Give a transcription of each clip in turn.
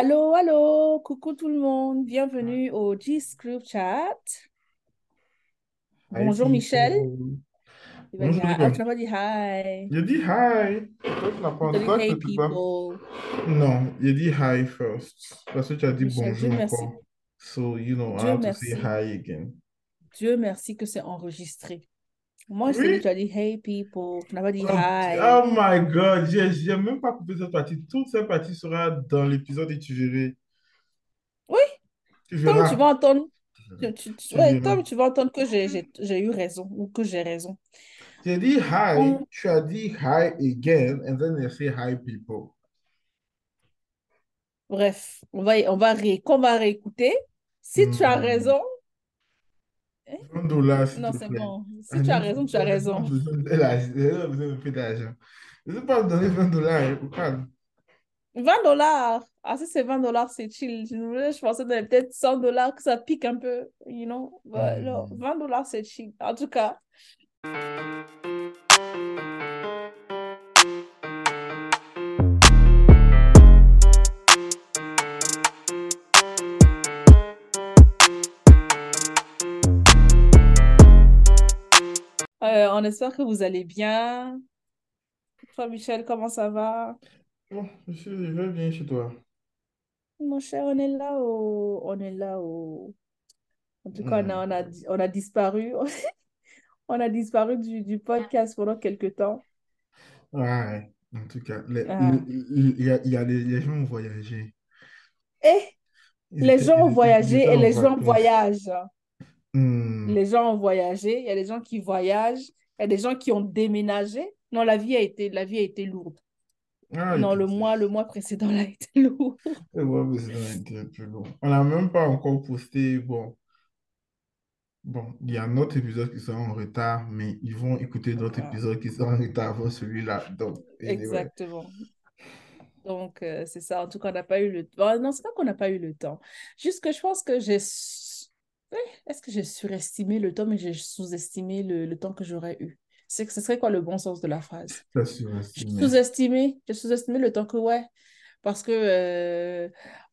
Allô, allô, coucou tout le monde, bienvenue au G-Script Chat. hi, Bonjour Michel. Il va dire, Bonjour. ah, tu n'as pas dit hi. J'ai dit hi. Toi, tu n'as pas Il dit tu pas. Non, j'ai dit hi first. Parce que tu as dit Michel, Dieu bonjour merci. So, you know, I Dieu have to say hi again. Dieu merci que c'est enregistré. Moi, Oui? tu as dit hey people, tu n'as pas dit Oh, hi? oh my God, j'ai même pas coupé cette partie. Toute cette partie sera dans l'épisode et tu verras. Oui, Tu toi, tu vas entendre. Tu, tu- ouais, toi, tu vas entendre que j'ai eu raison ou que j'ai raison. J'ai dit hi, On- tu as dit hi again, and then you say hi people. bref, on va, on va ré, qu'on va réécouter. Si tu as Hmm. raison, hein? 20 dollars, Non, c'est bon. Si tu as raison, tu as raison. j'ai pas besoin de d'argent. Je ne vais pas me donner 20 dollars, au calme. 20 dollars. Ah, si c'est 20 dollars, c'est chill. Je, je pensais peut-être 100 dollars, que ça pique un peu, you know. But non, Hmm. 20 dollars, c'est chill. En tout cas, euh, on espère que vous allez bien. Toi, Michel, comment ça va? Bon, je suis, je vais bien chez toi. Mon cher, on est là au... On est là au... En tout cas, on a, on a, on a disparu. On a disparu du, du podcast pendant quelques temps. Ouais, en tout cas, Ah. il y a, il y a les, les gens ont voyagé. Ils les gens ont voyagé et les gens voyagent. Hmm. Les gens ont voyagé, il y a des gens qui voyagent, il y a des gens qui ont déménagé. Non, la vie a été, la vie a été lourde. Ah, Non, le mois, le mois précédent a été lourd. Et ouais, mais c'est un été peu long. On n'a même pas encore posté. Bon, bon, il y a un autre épisode qui sera en retard, mais ils vont écouter d'autres Ah, épisodes qui seront en retard avant celui-là. Donc, exactement. Donc, euh, c'est ça. En tout cas, on n'a pas eu le temps. Non, c'est pas qu'on n'a pas eu le temps. Juste que je pense que j'ai... Eh, Est-ce que j'ai surestimé le temps, mais j'ai sous-estimé le, le temps que j'aurais eu? C'est que ce serait quoi le bon sens de la phrase? J'ai sous-estimé, j'ai sous-estimé le temps que, ouais, parce que euh,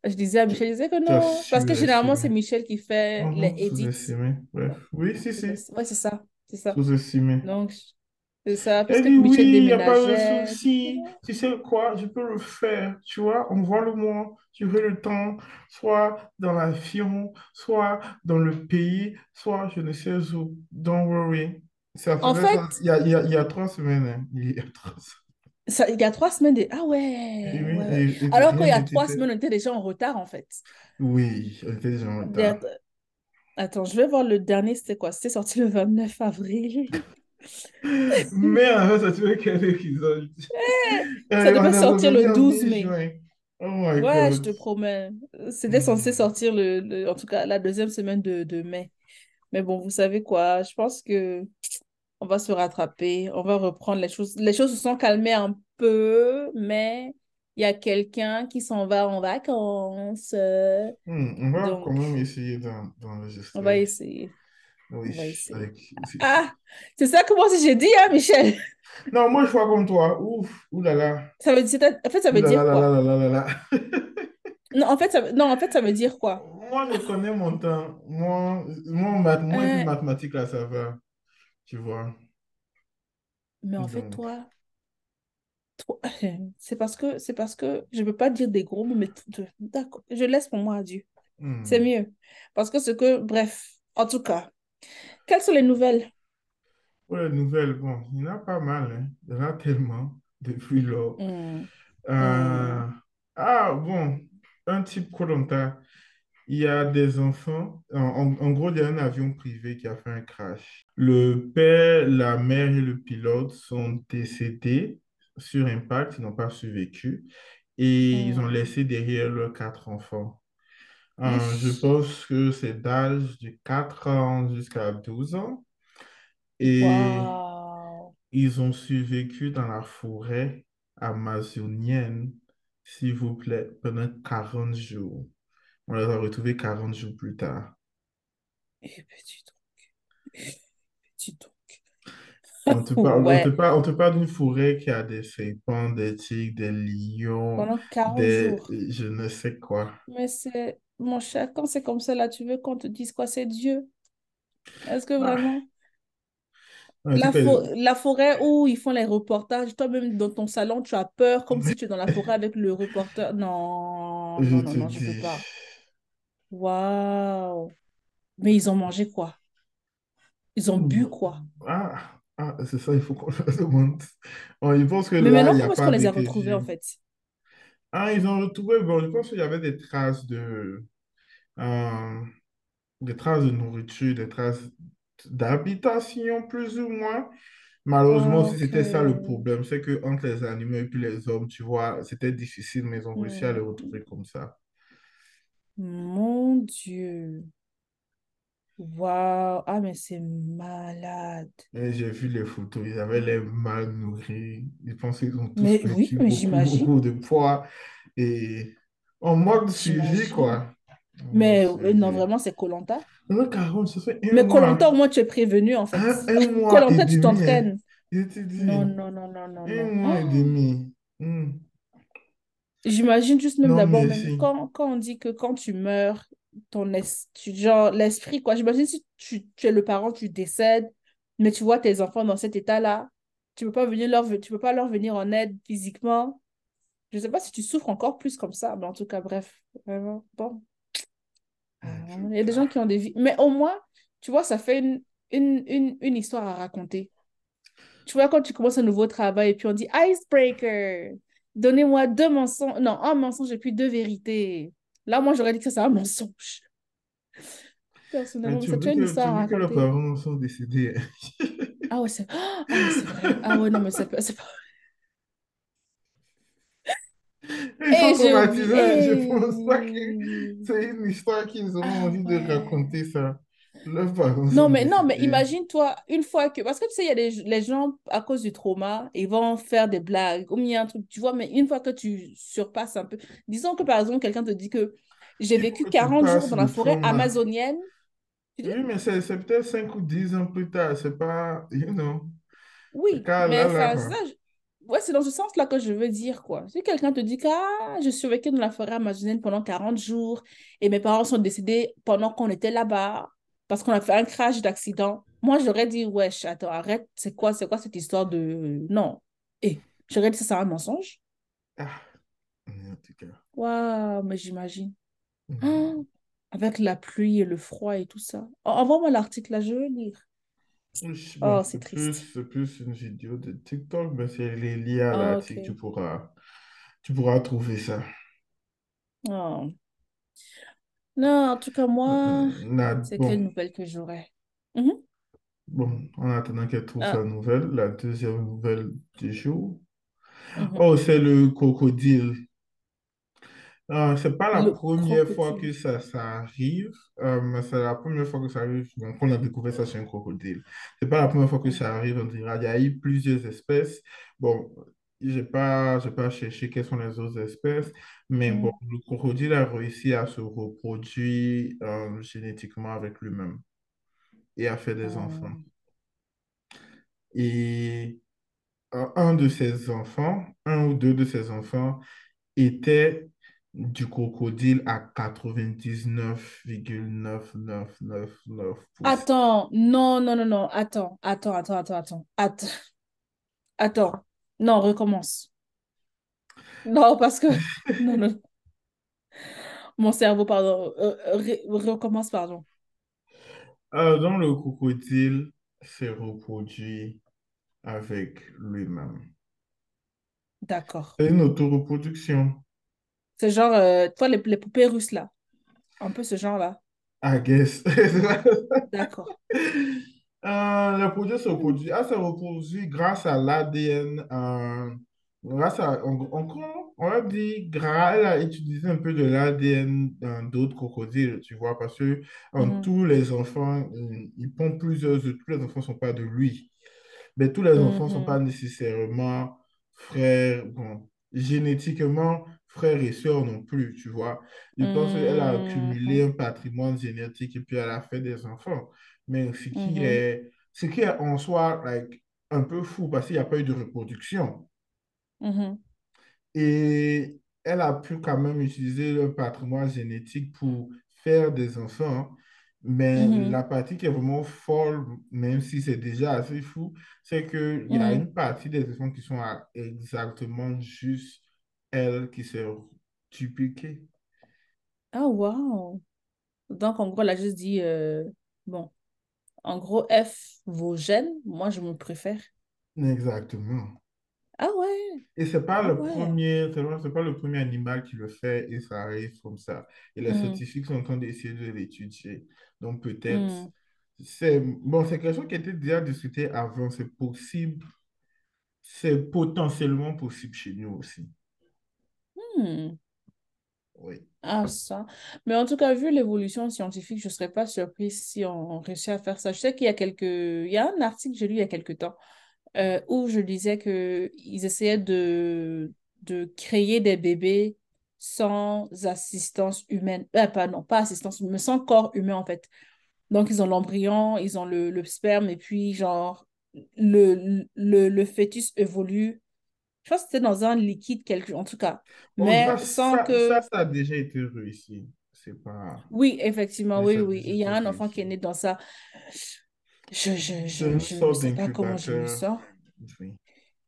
je disais à Michel, je disais que non, parce que généralement, c'est. Michel qui fait les Mhm, edits. sous-estimé. Bref. Oui, si, si. Ouais, c'est ça, c'est ça. Sous-estimé. Donc, c'est ça, Elle puisque dit Michel oui, il n'y a pas de souci. Tu sais quoi, je peux le faire. Tu vois, envoie-le-moi. Tu veux le temps, soit dans l'avion, soit dans le pays, soit je ne sais où. Don't worry. Ça En il y a, il y a, il y a trois semaines. hein. Il y a trois ça, il y a trois semaines, de... ah semaines. ouais, Oui, ouais, ouais. et, et Alors qu'il y a trois semaines, on était déjà en retard, en fait. Oui, on était déjà en retard. Attends, je vais voir le dernier, c'était quoi? C'était sorti le 29 avril. Mais en fait, ça tu veux quel épisode? Ça Euh, on devait sortir le revenu en 12 mai. Oh my Ouais, je te promets. C'était censé Hmm. sortir le, le- en tout cas la deuxième semaine de, de mai. Mais bon, vous savez quoi, je pense que on va se rattraper, on va reprendre les choses. Les choses se sont calmées un peu, mais il y a quelqu'un qui s'en va en vacances. Hmm, on va quand même essayer d'en- on va d'enregistrer. essayer. Oui, avec... c'est- c'est- Ah, c'est ça que moi j'ai dit, hein, Michel. Non, moi, je vois comme toi. Ouf, oulala. Ça veut dire, en fait, ça veut dire quoi? Non, en fait, ça, veut- non, en fait, ça veut dire quoi? Moi, je connais mon temps. Moi, moi, math- moi Euh, mathématiques, là, ça va. Tu vois. mais en fait, toi, Trop- C'est parce que c'est parce que je peux pas dire des gros mots, mais d'accord, je laisse pour moi à Dieu. C'est hmm. mieux. Parce que ce que, bref, en tout cas, quelles sont les nouvelles? Pour les nouvelles, bon, il y en a pas mal. hein. Il y en a tellement depuis lors. Hmm, Euh, Ah, bon, un type koh Il y a des enfants. En, en- en gros, il y a un avion privé qui a fait un crash. Le père, la mère et le pilote sont décédés sur impact. Ils n'ont pas survécu. Et ils ont laissé derrière leurs quatre enfants. Euh, je pense que c'est d'âge de 4 ans jusqu'à 12 ans. Et Waouh. ils ont survécu dans la forêt amazonienne, s'il vous plaît, pendant 40 jours. On les a retrouvés 40 jours plus tard. Eh, petit truc. Eh, petit truc. On te parle, on te Ouais, parle, on te parle d'une forêt qui a des serpents, des tigres, des lions, pendant 40 des jours. je ne sais quoi. Mais c'est, mon cher, quand c'est comme ça, là, tu veux qu'on te dise quoi? C'est Dieu. Est-ce que Ah, vraiment? La, fo- la forêt où ils font les reportages, toi-même dans ton salon, tu as peur comme si tu es dans la forêt avec le reporter? Non, je non, non, non, je peux dis. pas. Waouh. Mais ils ont mangé quoi? Ils ont bu quoi? Ah, ah, c'est ça, il faut qu'on le demande. Bon, pense que Mais là, maintenant, comment est-ce qu'on les a retrouvés en fait? Ah, ils ont retrouvé, bon, je pense qu'il y avait des traces de, euh, des traces de nourriture, des traces d'habitation, plus ou moins. Malheureusement, Ah, c'était ça le problème, c'est que entre les animaux et puis les hommes, tu vois, c'était difficile, mais ils ont réussi à les retrouver comme ça. Mon Dieu. Waouh. Ah, mais c'est malade. Et j'ai vu les photos, ils avaient l'air mal nourris. Je pense qu'ils ont tous Mais oui, mais beaucoup, j'imagine. beaucoup de poids et on manque de suivi, quoi. Mais euh, non, vraiment, c'est Le 40, ça fait un Mais mois, au moins, tu es prévenu en fait. et tu t'entraînes. Je te dis, Non, non, non, non, non, un non. mois et Oh, demi. Hmm. J'imagine juste même Non, d'abord, quand, quand on dit que quand tu meurs, ton es- tu- genre l'esprit, quoi. J'imagine si tu, tu es le parent, tu décèdes, mais tu vois tes enfants dans cet état-là, tu peux pas venir leur, tu peux pas leur venir en aide physiquement. Je sais pas si tu souffres encore plus comme ça, mais en tout cas, bref, vraiment, bon. Ah. Il y a des gens qui ont des vies, mais au moins, tu vois, ça fait une, une, une, une histoire à raconter. Tu vois, quand tu commences un nouveau travail et puis on dit icebreaker, donnez-moi deux mensonges, non, un mensonge et puis deux vérités. Là, moi, j'aurais dit que c'est un mensonge. Personnellement, tu histoire à oublies que leurs raconter. parents sont décédés. Ah ouais, c'est ah vrai. Ah ouais, non, mais c'est pas... Ils sont traumatisés. Je pense pas que c'est une histoire qu'ils auront Ah envie de raconter ça. Non, mais non, mais imagine-toi, une fois que... Parce que tu sais, il y a des les gens, à cause du trauma, ils vont faire des blagues, ou il y a un truc, tu vois, mais une fois que tu surpasses un peu... Disons que, par exemple, quelqu'un te dit que j'ai vécu que tu 40 jours dans la forêt trauma. amazonienne. Dis, Oui, mais c'est peut-être 5 ou 10 ans plus tard. C'est pas, you know, oui, là, mais là, ça, ouais, c'est dans ce sens-là que je veux dire, quoi. Si quelqu'un te dit que ah, je suis vécu dans la forêt amazonienne pendant 40 jours et mes parents sont décédés pendant qu'on était là-bas parce qu'on a fait un crash d'accident, moi, j'aurais dit, wesh, attends, arrête, c'est quoi, c'est quoi cette histoire de... Non. Et j'aurais dit, ça, c'est un mensonge. Ah, en tout cas. Waouh, mais j'imagine. Ah, Mhm. avec la pluie et le froid et tout ça. En- Envoie-moi l'article là, je veux lire. Oh, c'est triste. c'est plus une vidéo de TikTok, mais c'est lié à Ah, l'article. Tu pourras, tu pourras trouver ça. Oh. Non, en tout cas, moi, Euh, là, c'est quelle nouvelle que j'aurais? Mhm. bon, en attendant qu'elle trouve sa Ah, nouvelle, la deuxième nouvelle du jour. mhm. Oh, c'est le crocodile. Euh, c'est pas la Le première fois que ça, ça arrive, euh, mais c'est la première fois que ça arrive, bon, qu'on a découvert ça chez un crocodile. C'est pas la première fois que ça arrive en général. Il y a eu plusieurs espèces. Bon, j'ai pas, j'ai pas cherché quelles sont les autres espèces, mais bon, Mhm. le crocodile a réussi à se reproduire euh, génétiquement avec lui-même et à faire des enfants. Mhm. Et euh, un de ses enfants, un ou deux de ses enfants, était du crocodile à 99,9999%. Attends, non, non, non, non, attends, attends, attends, attends, attends, attends, attends. Non, recommence. Non, parce que, non, non, mon cerveau, pardon, Euh, recommence, pardon. Euh, donc le crocodile s'est reproduit avec lui-même. D'accord. C'est une autoreproduction, C'est genre, euh, toi, les, les poupées russes, là, un peu ce genre-là. I guess. D'accord. Euh, le produit se reproduit, ah, se reproduit grâce à l'ADN, euh, grâce à, on, on, on va dire, grâce, elle a utilisé un peu de l'ADN d'autres crocodiles, tu vois, parce que Mhm. tous les enfants, ils pondent plusieurs œufs, tous les enfants ne sont pas de lui. Mais tous les enfants ne sont pas Mhm. nécessairement frères, bon, génétiquement frères et sœurs non plus, tu vois. Je pense qu'elle a accumulé Mhm. un patrimoine génétique et puis elle a fait des enfants. Mais ce qui Mhm. est, ce qui est en soi, like, un peu fou parce qu'il n'y a pas eu de reproduction. Mhm. Et elle a pu quand même utiliser le patrimoine génétique pour faire des enfants. Mais Mhm. la partie qui est vraiment folle, même si c'est déjà assez fou, c'est qu'il y a une partie des enfants qui sont à exactement juste elle qui s'est dupliquée. Ah, wow. Donc, en gros, elle a juste dit, euh, bon, en gros, F, vos gènes, moi, je me préfère. Exactement. Ah ouais, Et c'est pas ah le ouais. premier, c'est pas le premier animal qui le fait et ça arrive comme ça. Et les Mhm. scientifiques sont en train d'essayer de l'étudier. Donc peut-être, Mhm. c'est bon, c'est quelque chose qui était déjà discuté avant. C'est possible, c'est potentiellement possible chez nous aussi. Hmm. Oui. Ah, ça. Mais en tout cas, vu l'évolution scientifique, je ne serais pas surprise si on réussit à faire ça. Je sais qu'il y a quelques... Il y a un article que j'ai lu il y a quelques temps euh, où je disais qu'ils essayaient de... de créer des bébés sans assistance humaine. Euh, pas, non, pas assistance mais sans corps humain, en fait. Donc, ils ont l'embryon, ils ont le, le sperme, et puis, genre, le, le, le fœtus évolue. Je pense que c'était dans un liquide, quelque... en tout cas. Oh, ça, Mais sans ça, ça, que ça a déjà été réussi. C'est pas, Oui, effectivement, mais oui, ça oui. il y a un enfant qui est né dans ça. Je, je, C'est je, je ne sorte sais pas comment je me d'incubateur. sens. Oui.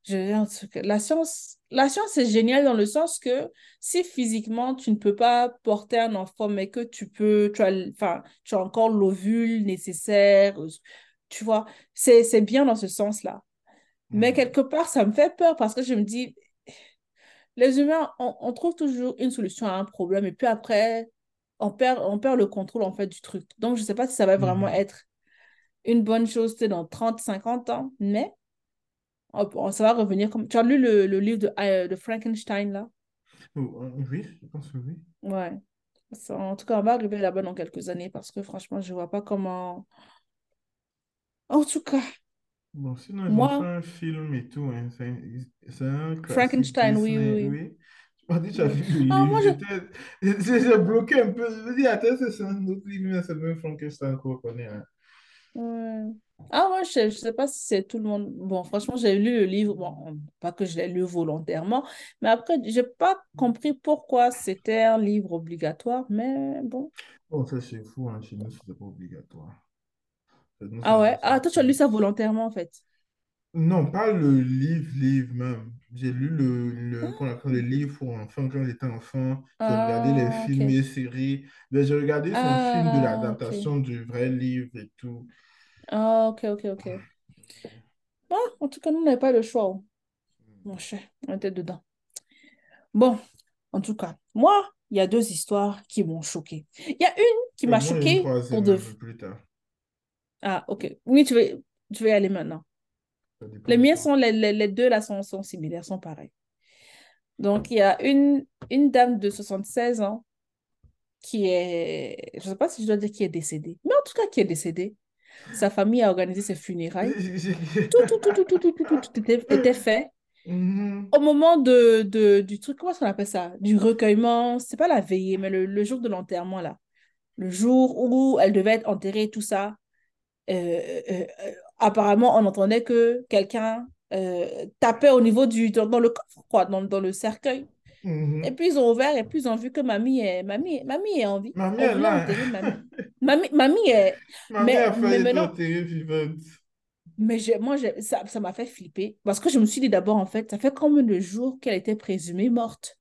Je, en tout cas, la science, la science est géniale dans le sens que si physiquement tu ne peux pas porter un enfant, mais que tu peux, tu as, enfin, tu as encore l'ovule nécessaire, tu vois, c'est bien dans ce sens-là. Mais Mhm. quelque part, ça me fait peur parce que je me dis, les humains, on, on trouve toujours une solution à un problème et puis après, on perd, on perd le contrôle en fait du truc. Donc, je ne sais pas si ça va vraiment Mhm. être une bonne chose, tu sais, dans 30 50 ans, mais on- on- ça va revenir comme... Tu as lu le, le livre de, euh, de Frankenstein, là? Oh, euh, Oui, je pense que oui. Ouais. En tout cas, on va arriver là-bas dans quelques années parce que franchement, je vois pas comment... En tout cas, Bon, sinon, ils ont fait moi, un film et tout, hein. C'est un, classique Frankenstein, oui, oui, oui. Tu m'as dit tu as oui. vu Ah, moi, je... J'ai bloqué un peu. Je me dis, attends, c'est un autre livre, mais c'est le même Frankenstein qu'on connaît. hein. ouais. Ah, moi, je, je sais pas si c'est tout le monde... Bon, franchement, j'ai lu le livre. Bon, pas que je l'ai lu volontairement, mais après, j'ai pas compris pourquoi c'était un livre obligatoire, mais bon. Bon, ça, c'est fou, hein. Chez nous, c'était pas obligatoire. Nous, Ah ouais? Ah, toi, tu as lu ça volontairement, en fait? Non, pas le livre, livre même. J'ai lu le, le, appelle le livre pour enfants quand j'étais enfant. J'ai regardé les Ah, films et séries. Mais j'ai regardé son film de Ah, l'adaptation du vrai livre et tout. Ah, ok, ok, ok. Bon, en tout cas, nous, on n'avait pas le choix, oh, mon cher. On était dedans. Bon, en tout cas, moi, il y a deux histoires qui m'ont choquée. Il y a une qui m'a choquée pour de... plus tard. Ah, ok. Oui, tu veux, tu veux y aller maintenant. Les miens sont, les, les, deux là sont, sont similaires, sont pareils. Donc, il y a une, une dame de 76 ans qui est, je ne sais pas si je dois dire qui est décédée, mais en tout cas qui est décédée. Sa famille a organisé ses funérailles. tout, tout, tout, tout, tout, tout, tout, était, fait. Au moment de, de, du truc, comment est-ce qu'on appelle ça? Du recueillement, c'est pas la veillée, mais le, le jour de l'enterrement, là. Le jour où elle devait être enterrée, tout ça. Euh, euh, euh, apparemment, on entendait que quelqu'un tapait au niveau du, dans, dans le coffre, quoi, dans, dans le cercueil. Et mhm. puis, ils ont ouvert et puis ils ont vu que mamie est, mamie, mamie est en vie. Mamie est là. mamie. Mamie, mamie est... Mamie Mais, a mais maintenant, mais j'ai- moi, j'ai- ça, ça m'a fait flipper. Parce que je me suis dit d'abord, en fait, ça fait combien de jours qu'elle était présumée morte?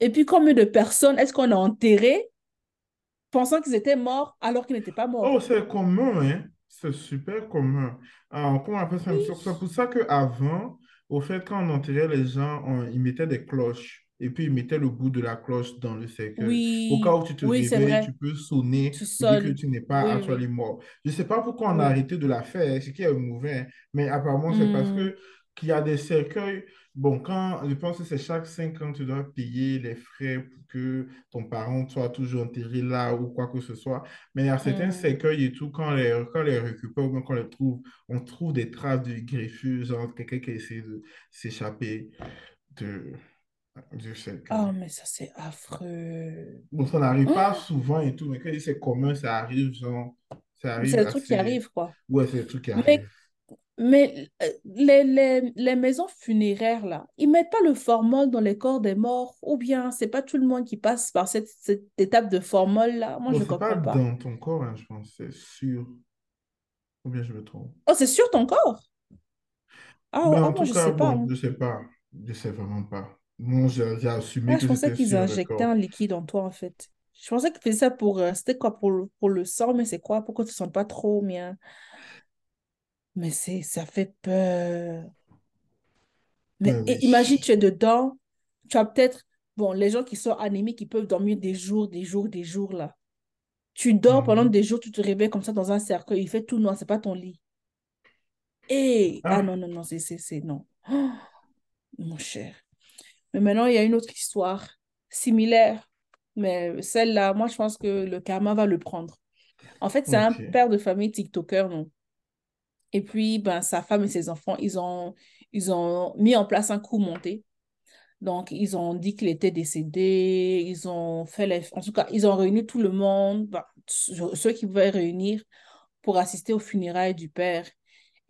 Et puis, combien de personnes est-ce qu'on a enterrées? Pensant qu'ils étaient morts alors qu'ils n'étaient pas Oh, morts? c'est commun, hein? C'est super commun. Alors, comment on appelle ça? Oui. C'est pour ça qu'avant, au fait, quand on enterrait les gens, on- ils mettaient des cloches. Et puis, ils mettaient le bout de la cloche dans le cercueil. Au cas Oui, où tu te oui, réveilles, tu peux sonner Tu dire que tu n'es pas Oui, actuellement oui, mort. Je ne sais pas pourquoi on a oui. arrêté de la faire, ce qui est mauvais, mais apparemment, c'est parce Hmm, que qu'il y a des cercueils. Bon, quand je pense que c'est chaque cinq ans, tu dois payer les frais pour que ton parent soit toujours enterré là ou quoi que ce soit. Mais il y a certains hmm. cercueils et tout, quand on les, quand les récupère ou quand on les trouve, on trouve des traces de greffure, genre quelqu'un qui a essayé de s'échapper de, du cercueil. Oh, mais ça, c'est affreux. Bon, ça n'arrive pas Oh, souvent et tout, mais quand c'est commun, ça arrive, genre, ça c'est arrive le truc qui arrive, quoi. Ouais, c'est des trucs qui Mais arrivent. Mais euh, les, les, les maisons funéraires, là, ils mettent pas le formol dans les corps des morts, ou bien c'est pas tout le monde qui passe par cette, cette étape de formol, là? Moi, Bon, je pas comprends pas. dans ton corps, hein, je pense, c'est sur. Ou bien je me trompe. Oh, c'est sur ton corps? Ah, Mais en moi, je cas, sais pas. hein. je sais pas. Je sais vraiment pas. Moi, j'ai assumé Ah, que je pensais qu'ils injectaient un liquide en toi, en fait. Je pensais qu'ils faisaient ça pour... euh, c'était quoi? Pour, pour le sang, mais c'est quoi? Pour que tu ne sentes pas trop bien? Mais c'est, ça fait peur. Mais Mais oui. i- imagine, tu es dedans, tu as peut-être... Bon, les gens qui sont anémiques, ils peuvent dormir des jours, des jours, des jours, là. Tu dors pendant Mhm. des jours, tu te réveilles comme ça dans un cercueil, il fait tout noir, c'est pas ton lit. Et... Ah Ah, non, non, non, c'est, c'est, c'est... Non. Oh, mon cher. Mais maintenant, il y a une autre histoire similaire. Mais celle-là, moi, je pense que le karma va le prendre. En fait, c'est un père de famille TikToker, non? Et puis, ben, sa femme et ses enfants, ils ont, ils ont mis en place un coup monté. Donc, ils ont dit qu'il était décédé. Ils ont fait les... En tout cas, ils ont réuni tout le monde, ben, ceux qui pouvaient réunir pour assister aux funérailles du père.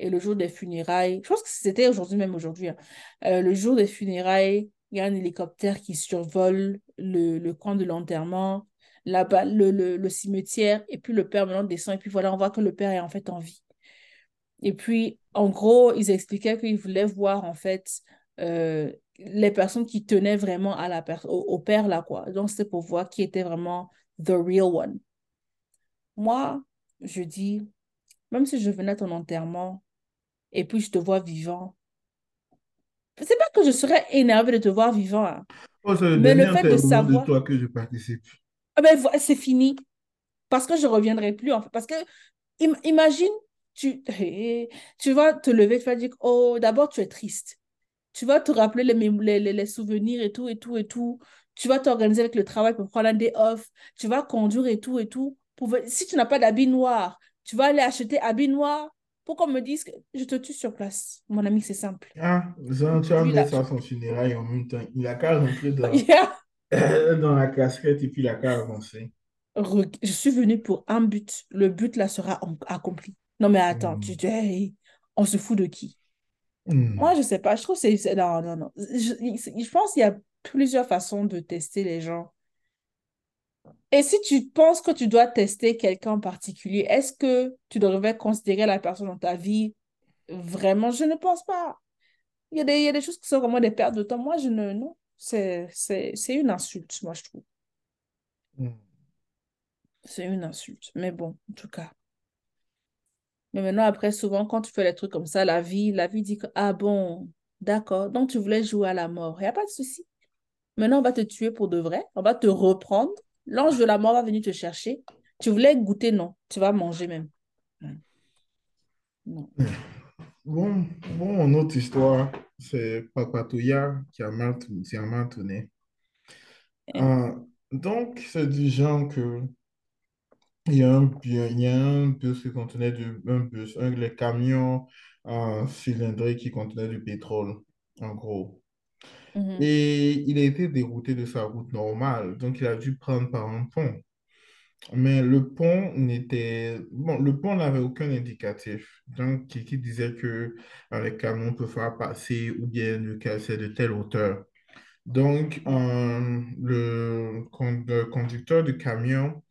Et le jour des funérailles, je pense que c'était aujourd'hui, même aujourd'hui, hein. Euh, le jour des funérailles, il y a un hélicoptère qui survole le, le de l'enterrement, le, le cimetière, et puis le père maintenant descend, et puis voilà, on voit que le père est en fait en vie. Et puis, en gros, ils expliquaient qu'ils voulaient voir, en fait, euh, les personnes qui tenaient vraiment à la au, au père, là, quoi. Donc, c'était pour voir qui était vraiment the real one. Moi, je dis, même si je venais à ton enterrement, et puis je te vois vivant, c'est pas que je serais énervée de te voir vivant, hein, Oh, c'est le mais le fait de savoir, toi que je participe. ah ben, c'est fini, parce que je reviendrai plus, en fait. Parce que, im- imagine, tu, tu vas te lever, tu vas dire, oh, d'abord, tu es triste. Tu vas te rappeler les, les, les, souvenirs et tout, et tout, et tout. Tu vas t'organiser avec le travail pour prendre un day off. Tu vas conduire et tout, et tout. Pour... Si tu n'as pas d'habit noir, tu vas aller acheter habit noir pour qu'on me dise que je te tue sur place. Mon ami, c'est simple. Ah, Jean, tu as là, ça à son funérail en même temps. Il a qu'à rentrer dans, Yeah. dans la casquette et puis il a qu'à avancer. Je suis venue pour un but. Le but, là, sera accompli. Non, mais attends, tu Hmm. dis, hey, on se fout de qui? Moi, Hmm. je sais pas. Je trouve que c'est... Non, non, non. Je, je pense qu'il y a plusieurs façons de tester les gens. Et si tu penses que tu dois tester quelqu'un en particulier, est-ce que tu devrais considérer la personne dans ta vie? Vraiment, je ne pense pas. Il y a des, il y a des choses qui sont vraiment des pertes de temps. Moi, je ne... Non, c'est une insulte, moi, je trouve. Hmm. C'est une insulte. Mais bon, en tout cas. Mais maintenant, après, souvent, quand tu fais des trucs comme ça, la vie, la vie dit que, ah bon, d'accord, donc tu voulais jouer à la mort. Il n'y a pas de souci. Maintenant, on va te tuer pour de vrai. On va te reprendre. L'ange de la mort va venir te chercher. Tu voulais goûter, non. Tu vas manger même. Non. Bon, bon, autre histoire, c'est Papatouya qui a mal, qui a mal tourné. Hein? Euh, donc, c'est du genre que il y a un, il y a un bus qui contenait du, un bus, un, les camions euh, cylindriques qui contenaient du pétrole, en gros. Mhm. Et il a été dérouté de sa route normale, donc il a dû prendre par un pont. Mais le pont n'était... Bon, le pont n'avait aucun indicatif. Donc, qui, qui disait que euh, les camions peuvent faire passer ou bien le cas, c'est de telle hauteur. Donc, euh, le, le conducteur du camion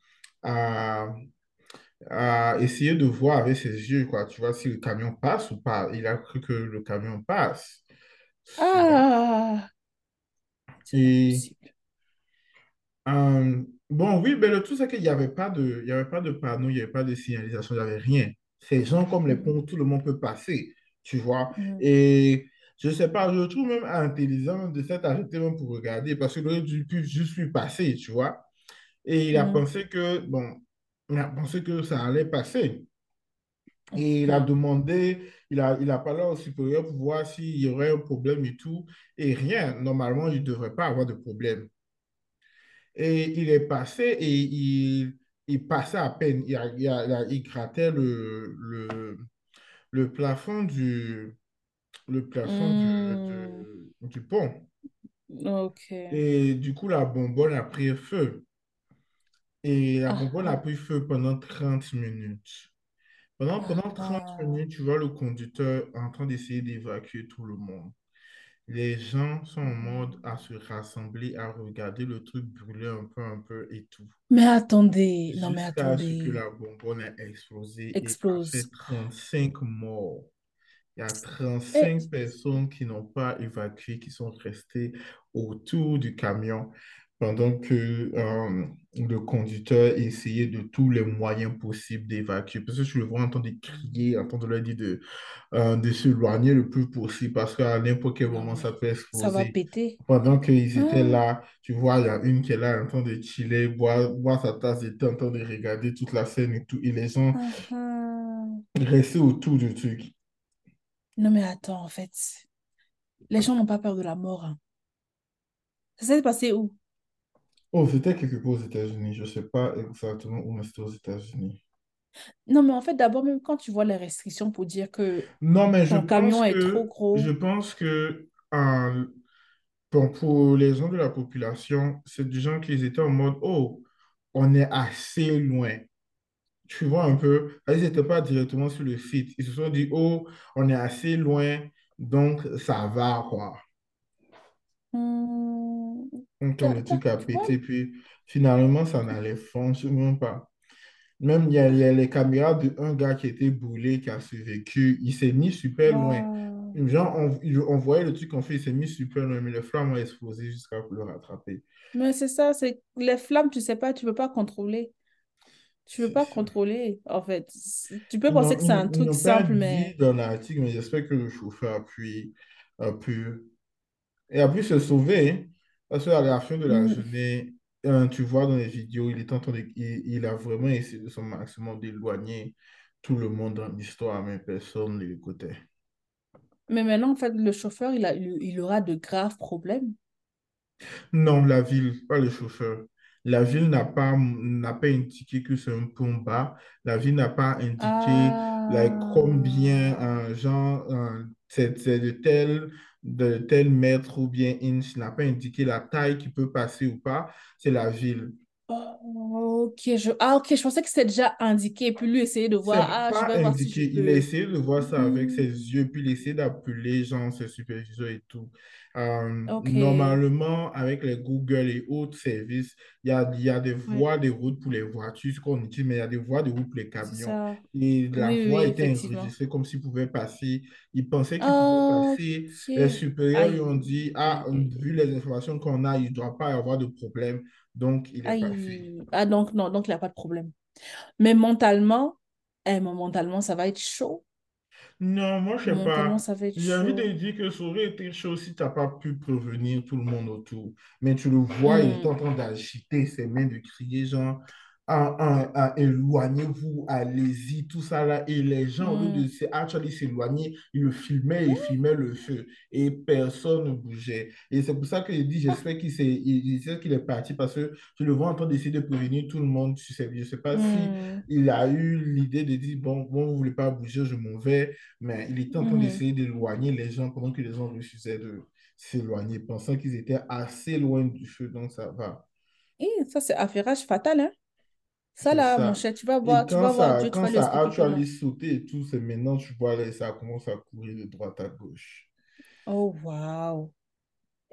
a essayé de voir avec ses yeux, quoi, tu vois, si le camion passe ou pas. Il a cru que le camion passe. Ah, Et. Euh, bon, oui, mais le tout, c'est qu'il n'y avait pas de, il y avait pas de panneau, il n'y avait pas de signalisation, il n'y avait rien. Ces gens comme les Mhm. ponts, tout le monde peut passer, tu vois. Mhm. Et je ne sais pas, je trouve même intelligent de s'être arrêté même pour regarder, parce qu'il aurait dû juste lui passer, tu vois. Et il a Mhm. pensé que, bon, il a pensé que ça allait passer. Et il a demandé, il a, il a parlé au supérieur pour voir s'il y aurait un problème et tout. Et rien, normalement, il ne devrait pas avoir de problème. Et il est passé et il, il passait à peine. Il, a- il, a- grattait le, le, le plafond du, le plafond du, Mhm. du, du pont. Et du coup, la bonbonne a pris feu. Et la Ah, bonbonne a pris feu pendant 30 minutes. Pendant, pendant 30 Ah. minutes, tu vois le conducteur en train d'essayer d'évacuer tout le monde. Les gens sont en mode à se rassembler, à regarder le truc brûler un peu, un peu et tout. Mais attendez, non mais ce que attendez, la bonbonne ait explosé et ça fait explose. 35 morts. Il y a Eh, 35 personnes qui n'ont pas évacué, qui sont restées autour du camion pendant que euh, le conducteur essayait de tous les moyens possibles d'évacuer. Parce que je le vois entendre crier, entendre leur dire de, euh, de s'éloigner le plus possible parce qu'à n'importe quel moment, ça peut ça va exploser. péter. Pendant qu'ils étaient Ah, là, tu vois, il y a une qui est là en train de chiller, boire, boire sa tasse de thé, en train de regarder toute la scène et tout. Et les gens ah. restaient autour du truc. Non mais attends, en fait, les gens n'ont pas peur de la mort. hein. Ça s'est passé où? Oh, c'était quelque part aux États-Unis. Je ne sais pas exactement où, mais c'était aux États-Unis. Non mais en fait, d'abord, même quand tu vois les restrictions pour dire que Non, mais je ton pense camion est trop que, je gros, pense que euh, bon, pour les gens de la population, c'est des gens qui étaient en mode, oh, on est assez loin. Tu vois un peu, ils n'étaient pas directement sur le site. Ils se sont dit, oh, on est assez loin, donc ça va, quoi. hmm, T'as- truc a pété, puis finalement, ça n'allait franchement pas. Même, il y a, il y a les caméras de un gars qui était brûlé, qui a survécu. Il s'est mis super loin. Genre, on, on voyait le truc qu'on fait, il s'est mis super loin, mais le flamme a explosé jusqu'à le rattraper. Mais c'est ça, c'est les flammes, tu sais pas, tu peux pas contrôler. Tu peux pas contrôler, en fait. Tu peux penser que c'est un truc simple, mais dans l'article, mais j'espère que le chauffeur a pu, a pu, et a pu se sauver. Parce qu'à la fin de la hmm, journée, euh, tu vois dans les vidéos, il est en train de, il, il a vraiment essayé de son maximum d'éloigner tout le monde dans l'histoire, mais personne ne l'écoutait. mais maintenant, en fait, le chauffeur, il a, il, il aura de graves problèmes. Non, la ville, pas le chauffeur. La ville n'a pas, n'a pas indiqué que c'est un pont bas. La ville n'a pas indiqué like, combien, Ah. un genre, un- c'est c'est de tel, de tel mètre ou bien inch. n'a pas indiqué la taille qui peut passer ou pas. C'est la ville. Oh, ok, je... Ah, ok, je pensais que c'était déjà indiqué. Puis lui, essayer de voir, ah, je pas vais voir si je. Il a essayé de voir ça avec ses Hmm, yeux, puis il a essayé d'appeler genre, ses superviseurs et tout. Euh, normalement, avec les Google et autres services, il y a, y a des ouais, voies de route pour les voitures, ce qu'on utilise, mais il y a des voies de route pour les camions. Et la Oui, oui, oui, voie était enregistrée comme s'il pouvait passer. Il pensait qu'il pouvait passer. Les supérieurs lui ont dit, ah, vu les informations qu'on a, il ne doit pas y avoir de problème. Donc, il est. Aïe. Ah, donc, non, donc il n'y a pas de problème. Mais mentalement, eh, mais mentalement, ça va être chaud. Non, moi, je sais pas. J'ai envie de dire que ça aurait été chaud si tu n'as pas pu prévenir tout le monde autour. Mais tu le vois, il est Hmm, en train d'agiter ses mains, de crier genre, ah, ah, ah, éloignez-vous, allez-y, tout ça là. Et les gens, au lieu de actually s'éloigner, ils le filmaient, ils filmaient le feu. Et personne ne bougeait. Et c'est pour ça que je dis, j'espère qu'il j'espère qu'il est parti parce que je le vois en train d'essayer de prévenir tout le monde. Je sais, je sais pas si Hmm, il a eu l'idée de dire, bon, bon, vous voulez pas bouger, je m'en vais. Mais il était en train d'essayer d'éloigner les gens pendant que les gens refusaient de s'éloigner, pensant qu'ils étaient assez loin du feu, donc ça va. Et ça, c'est affairage fatal, hein? Ça, là, mon cher, tu vas voir, tu vas voir ça, Dieu, tu quand vas lui ça a actually sauté et tout, c'est maintenant, tu vois, là, ça commence à courir de droite à gauche. Oh, waouh.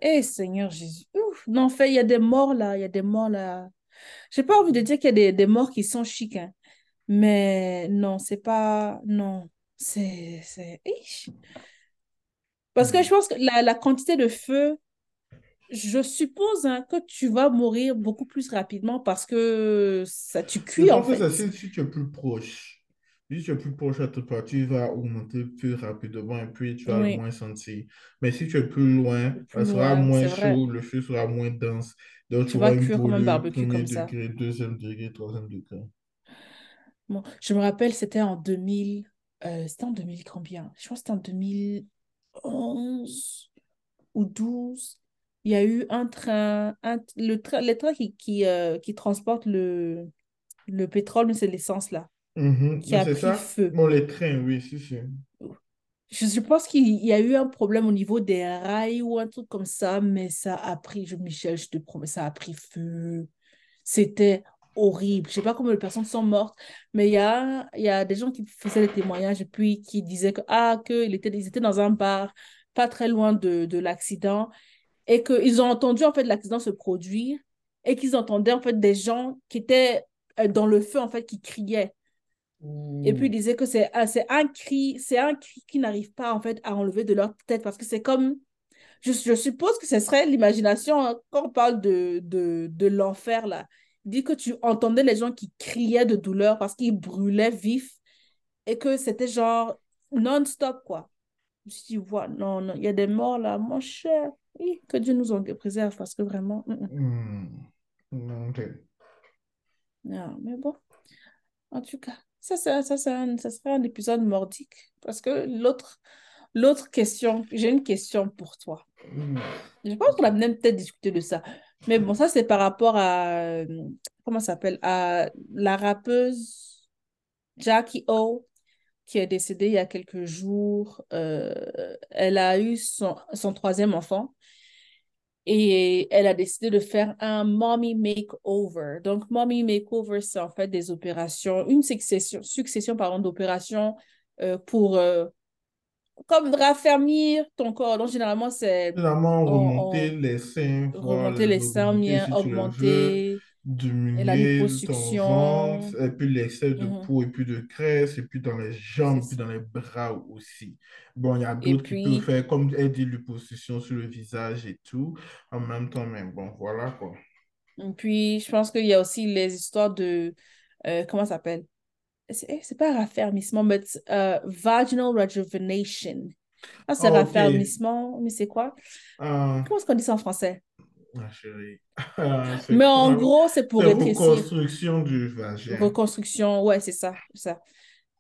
Eh, Seigneur Jésus. Ouf. Non, en fait, il y a des morts là, il y a des morts là. J'ai pas envie de dire qu'il y a des, des morts qui sont chics, hein. Mais non, c'est pas. Non. C'est. Parce que je Hmm. pense que la, la quantité de feu, je suppose hein, que tu vas mourir beaucoup plus rapidement parce que ça tu Je cuis en fait. c'est si, tu es plus proche. Si tu es plus proche à ta tu vas augmenter plus rapidement et puis tu vas Oui, moins sentir. Mais si tu es plus loin, plus ça sera loin, moins vrai. chaud, le feu sera moins dense. Donc tu Tu vas cuire comme un barbecue comme ça. degré, deuxième degré, troisième degré. Bon, je me rappelle, c'était en 2000. euh, c'était en 2000 combien? Je pense que c'était en 2011 ou 12. Il y a eu un train, un, le train, les trains qui, qui, euh, qui transportent le, le pétrole, mais c'est l'essence là, Mhm. qui a pris ça? feu. Bon, les trains, oui, si, si. Je, je pense qu'il y a eu un problème au niveau des rails ou un truc comme ça, mais ça a pris, je, Michel, je te promets, ça a pris feu. C'était horrible. Je sais pas combien de personnes sont mortes, mais il y a, y a des gens qui faisaient des témoignages et puis qui disaient que, ah, que était, ils étaient dans un bar pas très loin de, de l'accident et qu'ils ont entendu en fait l'accident se produire et qu'ils entendaient en fait des gens qui étaient euh, dans le feu en fait qui criaient. Et puis ils disaient que c'est ah, c'est un cri, c'est un cri qui n'arrive pas en fait à enlever de leur tête parce que c'est comme je, je suppose que ce serait l'imagination hein, quand on parle de, de, de l'enfer là. Il dit que tu entendais les gens qui criaient de douleur parce qu'ils brûlaient vifs et que c'était genre non-stop quoi. Je me suis dit, ouais, non, non, il y a des morts là, mon cher. Oui, que Dieu nous en préserve parce que vraiment, mm, mm. Hmm. Non, mais bon, en tout cas, ça, ça, ça, ça, ça serait un épisode mordique parce que l'autre, l'autre question, j'ai une question pour toi. Hmm. Je pense qu'on a même peut-être discuté de ça. Mais bon, ça, c'est par rapport à, euh, comment ça s'appelle, à la rappeuse Jackie O, qui est décédée il y a quelques jours. Euh, elle a eu son, son troisième enfant et elle a décidé de faire un mommy makeover. Donc, mommy makeover, c'est en fait des opérations, une succession, succession pardon, d'opérations euh, pour euh, comme raffermir ton corps. Donc, généralement, c'est Finalement, remonter on, les seins, remonter les seins, si augmenter la diminuer ton ventre, et puis l'excès de Mhm, peau, et puis de graisse, et puis dans les jambes, puis dans les bras aussi. Bon, il y a d'autres qui peuvent faire, comme elle dit, liposuction sur le visage et tout, en même temps, mais bon, voilà quoi. et puis, je pense qu'il y a aussi les histoires de, euh, comment ça s'appelle? C'est eh, pas raffermissement, mais euh, vaginal rejuvenation. Ah, c'est Ah, raffermissement, mais c'est quoi? Ah, Comment est-ce qu'on dit ça en français? Ma chérie. Ah, c'est Mais en gros, c'est pour rétrécir. reconstruction du vagin. Reconstruction, ouais, c'est ça, ça.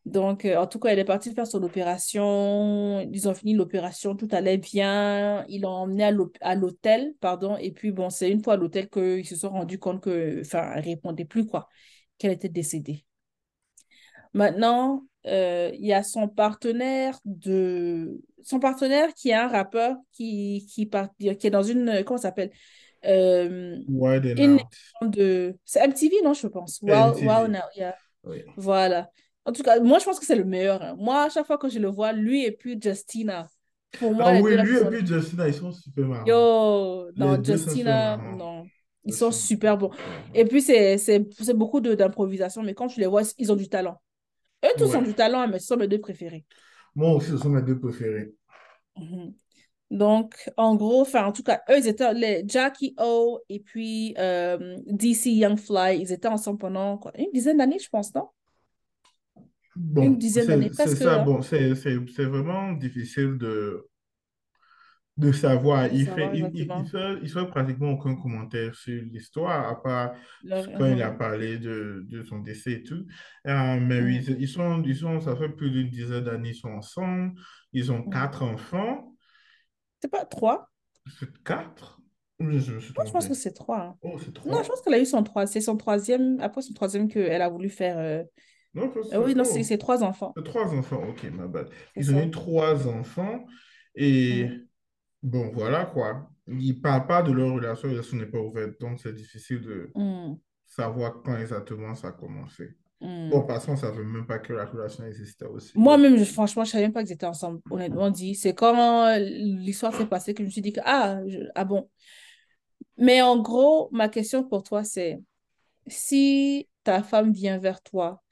Donc, euh, en tout cas, elle est partie faire son opération. Ils ont fini l'opération, tout allait bien. Ils l'ont emmenée à l'hôtel, pardon. Et puis, bon, c'est une fois à l'hôtel qu'ils se sont rendus compte que, enfin, elle répondait plus, quoi, qu'elle était décédée. Maintenant, euh, il y a son partenaire de... Son partenaire qui est un rappeur qui, qui, part... qui est dans une... Comment s'appelle? Euh, une de... C'est MTV, non, je pense? Wow, wow, now, yeah. Oui. Voilà. En tout cas, moi, je pense que c'est le meilleur. hein. Moi, à chaque fois que je le vois, lui et puis Justina, pour moi, Ah oui, lui et puis Justina, ils sont super marrants. Yo, non, Justina, non. Ils sont super bons. Et puis, c'est beaucoup d'improvisation, mais quand tu les vois, ils ont du talent. Eux tous ont du talent, mais ce sont mes deux préférés. Moi aussi, ce sont mes deux préférés. Mhm. Donc, en gros, enfin, en tout cas, eux, ils étaient, les Jackie O et puis euh, DC Young Fly, ils étaient ensemble pendant quoi, une dizaine d'années, je pense, non? Une dizaine d'années, c'est ça. hein, Bon, c'est vraiment difficile de, de savoir. de Il fait, savoir il, il, il fait, il fait pratiquement aucun commentaire sur l'histoire, à part Leur- quand il a parlé de, de son décès et tout. Euh, mais oui, mhm, ils sont, ils sont, ça fait plus d'une dizaine d'années, ils sont ensemble. Ils ont quatre enfants. C'est pas trois? C'est quatre? Je suis Moi, je pense que c'est trois. hein. Oh, c'est Non, je pense trois? qu'elle a eu son trois. C'est son troisième, après son troisième qu'elle a voulu faire. euh, Non, je euh, oui, c'est- non, c'est trois enfants. Trois enfants, ok, ma bad. Ils ont eu trois enfants et bon, voilà quoi. Ils ne parlent pas de leur relation, la relation n'est pas ouverte, donc c'est difficile de mhm, savoir quand exactement ça a commencé. Bon, mhm. parce qu'on ne savait même pas que la relation existait aussi. Moi-même, franchement, je savais même pas qu'ils étaient ensemble, honnêtement dit. C'est quand euh, l'histoire s'est passée que je me suis dit que, ah, je- ah bon. Mais en gros, ma question pour toi, c'est si ta femme vient vers toi,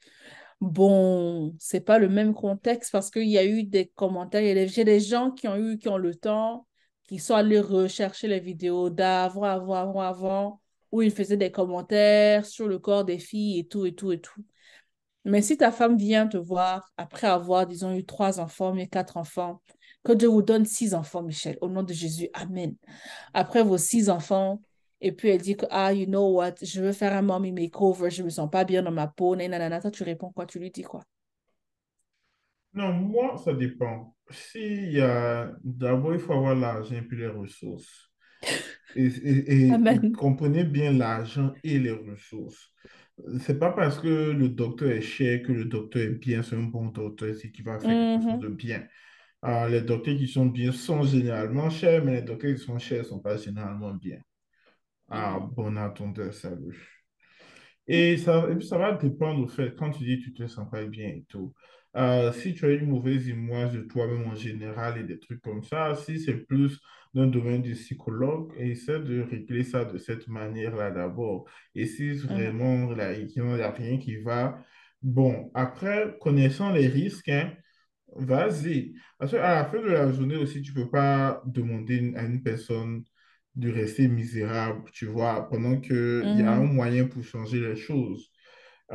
bon, c'est pas le même contexte parce qu'il y a eu des commentaires, il y a des gens qui ont eu, qui ont le temps, qui sont allés rechercher les vidéos d'avant, avant, avant, avant, où ils faisaient des commentaires sur le corps des filles et tout, et tout, et tout. Mais si ta femme vient te voir après avoir, disons, eu trois enfants, mais quatre enfants, que Dieu vous donne six enfants, Michel, au nom de Jésus, Amen. Après vos six enfants, et puis elle dit que, ah, you know what, je veux faire un mommy makeover, je me sens pas bien dans ma peau, nanana, toi, tu réponds quoi? Tu lui dis quoi? non, moi, ça dépend. S'il y a, d'abord, il faut avoir l'argent et puis les ressources. Et, et, comprenez bien l'argent et les ressources. C'est pas parce que le docteur est cher que le docteur est bien, c'est un bon docteur, c'est qui va faire quelque chose Mhm, de bien. Alors, les docteurs qui sont bien sont généralement chers, mais les docteurs qui sont chers ne sont pas généralement bien. Ah, mhm, bon entendeur, salut. Et ça, et puis ça va dépendre au fait, quand tu dis que tu te sens pas bien et tout. Euh, si tu as une mauvaise image de toi-même en général et des trucs comme ça, si c'est plus dans le domaine du psychologue, essaie de régler ça de cette manière-là d'abord. Et si Mhm, vraiment là, il n'y a rien qui va, bon, après, connaissant les risques, hein, Vas-y. Parce qu'à la fin de la journée aussi, tu peux pas demander à une personne de rester misérable, tu vois, pendant qu'il y a un mhm, moyen pour changer les choses.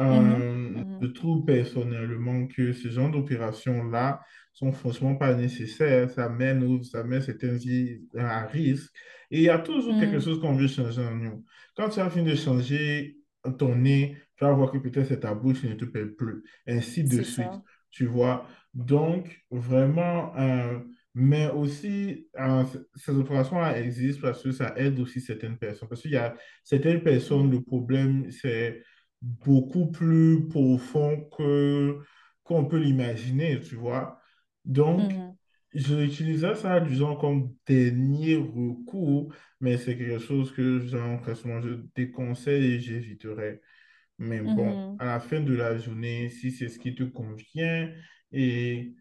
Mhm, Euh, je mhm, trouve personnellement que ce genre d'opérations-là sont franchement pas nécessaires. Ça mène, ça met certaines vies à risque. Et il y a toujours quelque mhm. chose qu'on veut changer en nous. Quand tu as fini de changer ton nez, tu vas voir que peut-être c'est ta bouche qui ne te plaît plus, ainsi de suite. ça. Tu vois? Donc, vraiment, euh, mais aussi, euh, ces opérations-là existent parce que ça aide aussi certaines personnes. Parce qu'il y a certaines personnes, le problème, c'est beaucoup plus profond que qu'on peut l'imaginer, tu vois. Donc, je utilisais ça, disons, comme dernier recours, mais c'est quelque chose que, genre, franchement, je déconseille et j'éviterai. Mais bon, mhm. à la fin de la journée, si c'est ce qui te convient et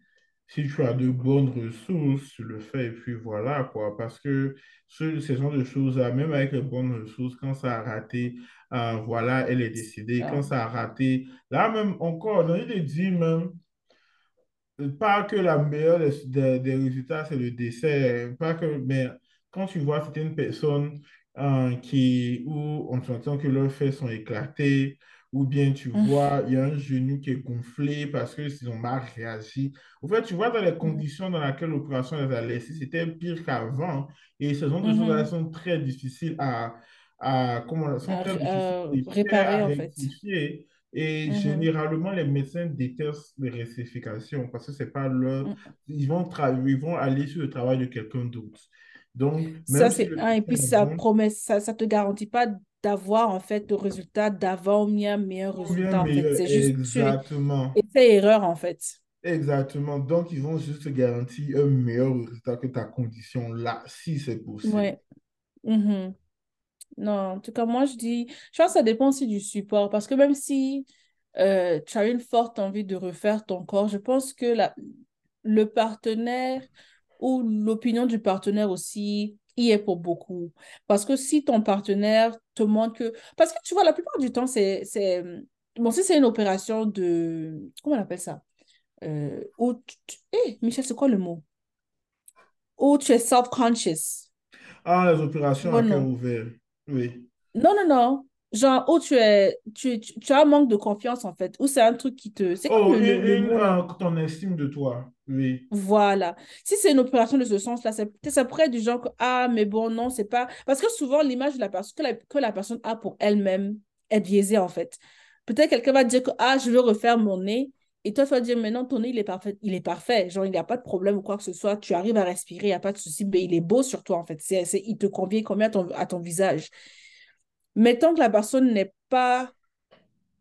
si tu as de bonnes ressources, tu le fais et puis voilà quoi. Parce que ce, ce genre de choses-là, même avec les bonnes ressources, quand ça a raté, euh, voilà, elle est décédée. Quand ça a raté, là même encore, dans il dit même, pas que la meilleure des, des- des résultats, c'est le décès, pas que, mais quand tu vois certaines personnes euh, qui, où on s'entend que leurs fesses sont éclatées, ou bien tu vois, il y a un genou qui est gonflé parce qu'ils ont mal réagi. En fait, tu vois dans les mhm, conditions dans lesquelles l'opération les a laissés, c'était pire qu'avant. Et ce genre de choses-là mhm. sont très difficiles à, à, comment, sont À très difficiles à en fait. Et Mhm, généralement, les médecins détestent les récifications parce que c'est pas leur... Ils vont, tra- ils vont aller sur le travail de quelqu'un d'autre. Donc, Ça, si c'est un. Et puis, ça promet, ça, ça te garantit pas d'avoir, en fait, le résultat, d'avoir un meilleur ou bien résultat, en fait. meilleur, C'est juste, tu es exactement. essai-erreur, en fait. Exactement. Donc, ils vont juste te garantir un meilleur résultat que ta condition là, si c'est possible. Ouais. Mhm. Non, en tout cas, moi, je dis, je pense que ça dépend aussi du support, parce que même si euh, tu as une forte envie de refaire ton corps, je pense que la, le partenaire ou l'opinion du partenaire aussi y est pour beaucoup. Parce que si ton partenaire te montre que... Parce que tu vois, la plupart du temps, c'est... c'est... Bon, si c'est une opération de... Comment on appelle ça? Euh, où tu... tu- Eh, Michel, c'est quoi le mot? Où tu es self-conscious. Ah, les opérations vois, à cœur ouvert. Oui. Non, non, non. Genre, où tu es, tu, tu, tu as un manque de confiance, en fait. Ou c'est un truc qui te... C'est Oh, le, le, là? euh, ton estime de toi. Oui. Voilà. Si c'est une opération de ce sens-là, c'est peut-être ça pourrait être du genre que, ah, mais bon, non, c'est pas... Parce que souvent, l'image de la personne, que la, que la personne a pour elle-même est biaisée, en fait. Peut-être quelqu'un va dire que, ah, je veux refaire mon nez. Et toi, tu vas dire, mais non, ton nez, il est parfait. Il est parfait. Genre, il n'y a pas de problème ou quoi que ce soit. Tu arrives à respirer, il n'y a pas de souci. Mais il est beau sur toi, en fait. C'est, il te convient combien à ton, à ton visage. Mais tant que la personne n'est pas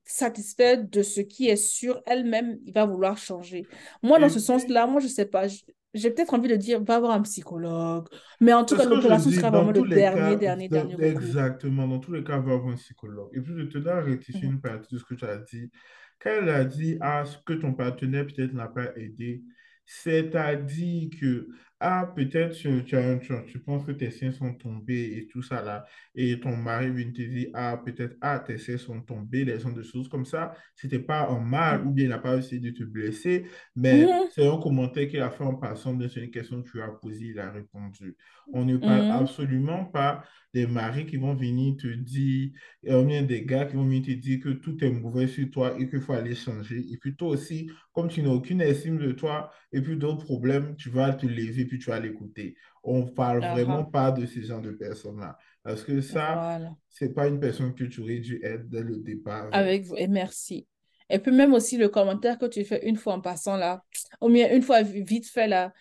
satisfaite de ce qui est sur elle-même, il va vouloir changer. Moi, dans Et ce sens-là, moi, je sais pas, j'ai peut-être envie de dire, va voir un psychologue. Mais en tout C'est cas, l'opération sera dans vraiment le dernier, cas, dernier, de- dernier recours. exactement, dans tous les cas, va voir un psychologue. Et puis, je te dois rectifier Mhm, une partie de ce que tu as dit. Quand elle a dit, ah, ce que ton partenaire peut-être n'a pas aidé, c'est-à-dire que, ah, peut-être tu, tu, as un- tu, tu penses que tes seins sont tombés et tout ça là, et ton mari vient te dire, ah, peut-être, ah, tes seins sont tombés, les gens de choses comme ça, c'était pas un mal, ou bien il n'a pas essayé de te blesser, mais mhm, c'est un commentaire qu'il a fait en passant, c'est une question que tu as posée, il a répondu. On ne parle mhm, absolument pas des maris qui vont venir te dire, euh, ou bien des gars qui vont venir te dire que tout est mauvais sur toi et qu'il faut aller changer. Et puis toi aussi, comme tu n'as aucune estime de toi et puis d'autres problèmes, tu vas te lever puis tu vas l'écouter. On ne parle ah, vraiment ah, pas de ce genre de personnes-là. Parce que ça, voilà. c'est pas une personne que tu aurais dû être dès le départ avec. Vous, et merci. Et puis même aussi le commentaire que tu fais une fois en passant là, ou bien une fois vite fait là.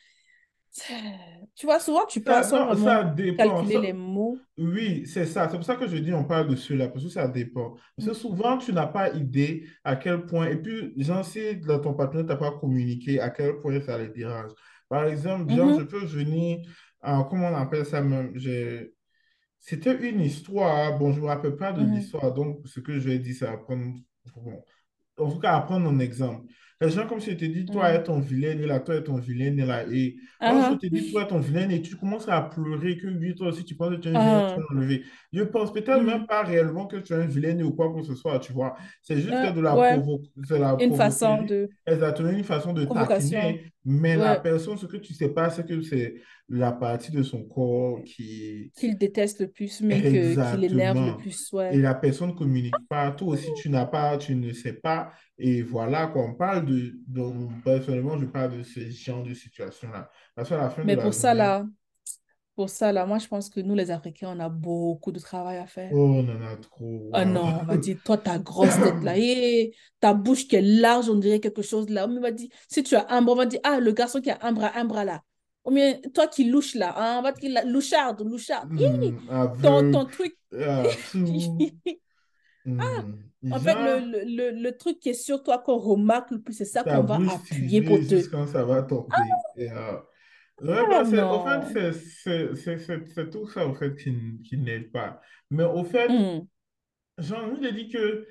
Tu vois, souvent tu Ça, penses ça dépend. calculer Ça- les mots. Oui, c'est ça. C'est pour ça que je dis on parle de cela, parce que ça dépend. Parce que souvent, tu n'as pas idée à quel point, et puis, genre, si dans ton partenaire t'a pas communiqué, à quel point ça les dérange. Par exemple, genre, je peux venir, en- comment on appelle ça même, j'ai- c'était une histoire. Bon, je ne me rappelle pas de Mhm. l'histoire, donc ce que je vais dire, c'est apprendre. Bon, en tout cas, apprendre un exemple. Les gens, comme si je te dis, toi Mhm. et ton vilain nez là, toi et ton vilain nez là. Et quand je te dis, toi et ton vilain nez, tu commences à pleurer que lui, toi aussi, tu penses que tu es un vilain, tu ah, vas l'enlever. Je pense peut-être même pas réellement que tu es un vilain ou quoi que ce soit, tu vois. C'est juste Ah, de la, ouais, provo de la une façon de Exactement, une façon de taquiner. Mais la personne, ce que tu sais pas, c'est que c'est la partie de son corps qui qu'il déteste le plus, mais que qu'il énerve le plus. Et Ouais. la personne ne communique pas. Toi aussi, tu n'as pas, tu ne sais pas. Et voilà, quand on parle de, donc, personnellement, je parle de ce genre de situation-là. Parce qu'à la fin de Mais la pour ça, journée, là, pour ça, là, moi, je pense que nous, les Africains, on a beaucoup de travail à faire. oh, on en a trop. Ah Waouh. non, on va dire, toi, ta grosse tête là, et ta bouche qui est large, on dirait quelque chose là. On va dire, si tu as un bras, on va dire, ah, le garçon qui a un bras, un bras là. Ou bien, toi qui louches là, hein, on va dire, loucharde, loucharde. Hmm, ton, ton truc. ah, fou. Hmm. En fait, le, le, le, le truc qui est sur toi qu'on remarque le plus, c'est ça qu'on va appuyer pour te. jusqu'à ça va tomber. Et, euh, ouais, Ah bah, c'est, au fait, c'est tout ça, au fait, qui, qui n'aide pas. Mais au fait, Hum, j'ai envie de dire que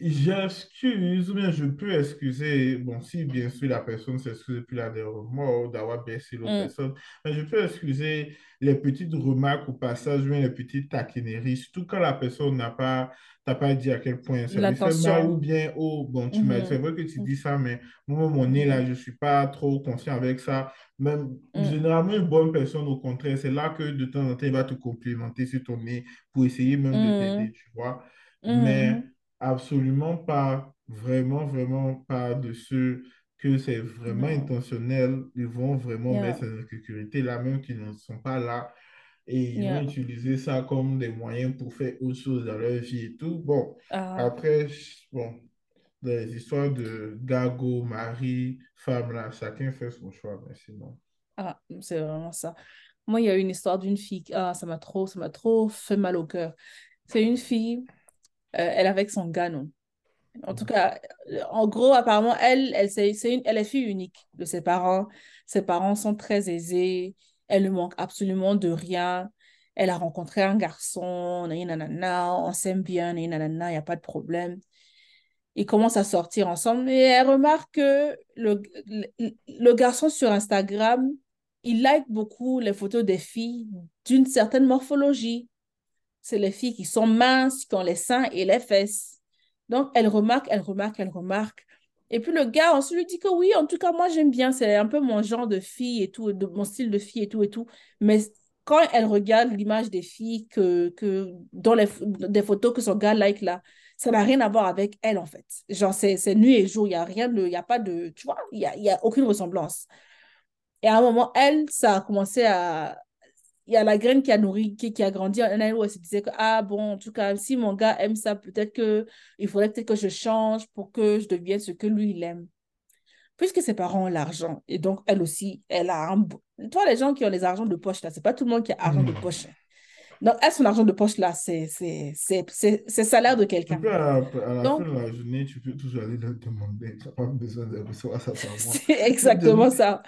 J'excuse ou bien je peux excuser, bon, si bien sûr la personne s'excuse depuis la dernière mort d'avoir blessé l'autre hum, personne, mais je peux excuser les petites remarques au passage ou bien les petites taquineries, surtout quand la personne n'a pas, t'a pas dit à quel point ça fait mal ou bien, oh, bon, tu m'as, c'est Mhm, vrai que tu mhm, dis ça, mais moi, mon nez là, mhm, je suis pas trop conscient avec ça. Même, hum, généralement, une bonne personne, au contraire, c'est là que de temps en temps, il va te complimenter sur ton nez pour essayer même de t'aider, hum, tu vois. Mais. Absolument pas, vraiment, vraiment pas de ceux que c'est vraiment intentionnel. Ils vont vraiment mettre Yeah, ces insécurités-là, même qui ne sont pas là. Et ils vont yeah. utiliser ça comme des moyens pour faire autre chose dans leur vie et tout. Bon, Ah, après, bon, les histoires de gago, mari, femme, là, chacun fait son choix, mais sinon. ah, c'est vraiment ça. Moi, il y a une histoire d'une fille. Ah, ça m'a trop, ça m'a trop fait mal au cœur. C'est une fille, euh, elle avec son gars, non? En tout cas, euh, en gros, apparemment, elle, elle, c'est une, elle est fille unique de ses parents. Ses parents sont très aisés. Elle ne manque absolument de rien. Elle a rencontré un garçon, nanana, on s'aime bien, il n'y a pas de problème. Ils commencent à sortir ensemble et elle remarque que le, le, le garçon sur Instagram, il like beaucoup les photos des filles d'une certaine morphologie. C'est les filles qui sont minces, qui ont les seins et les fesses. Donc, elle remarque, elle remarque, elle remarque. Et puis le gars ensuite lui dit que oui, en tout cas, moi j'aime bien, c'est un peu mon genre de fille et tout, de, mon style de fille et tout et tout. Mais quand elle regarde l'image des filles que, que dans les des photos que son gars like là, ça n'a rien à voir avec elle en fait. Genre, c'est, nuit et jour, il n'y a rien de, il n'y a pas de, tu vois, il n'y a, y a aucune ressemblance. Et à un moment, elle, ça a commencé à, il y a la graine qui a nourri, qui, qui a grandi en elle où elle se disait que, ah bon, en tout cas, si mon gars aime ça, peut-être que il faudrait peut-être que je change pour que je devienne ce que lui, il aime. Puisque ses parents ont l'argent, et donc elle aussi, elle a un... Toi, les gens qui ont les argents de poche, là, c'est pas tout le monde qui a argent de Hmm. poche. Donc, elle, son argent de poche, là, c'est salaire de Tu quelqu'un. à, à la fin Donc, de la journée, tu peux toujours aller le demander. Tu n'as pas besoin de recevoir ça par mois. c'est exactement ça.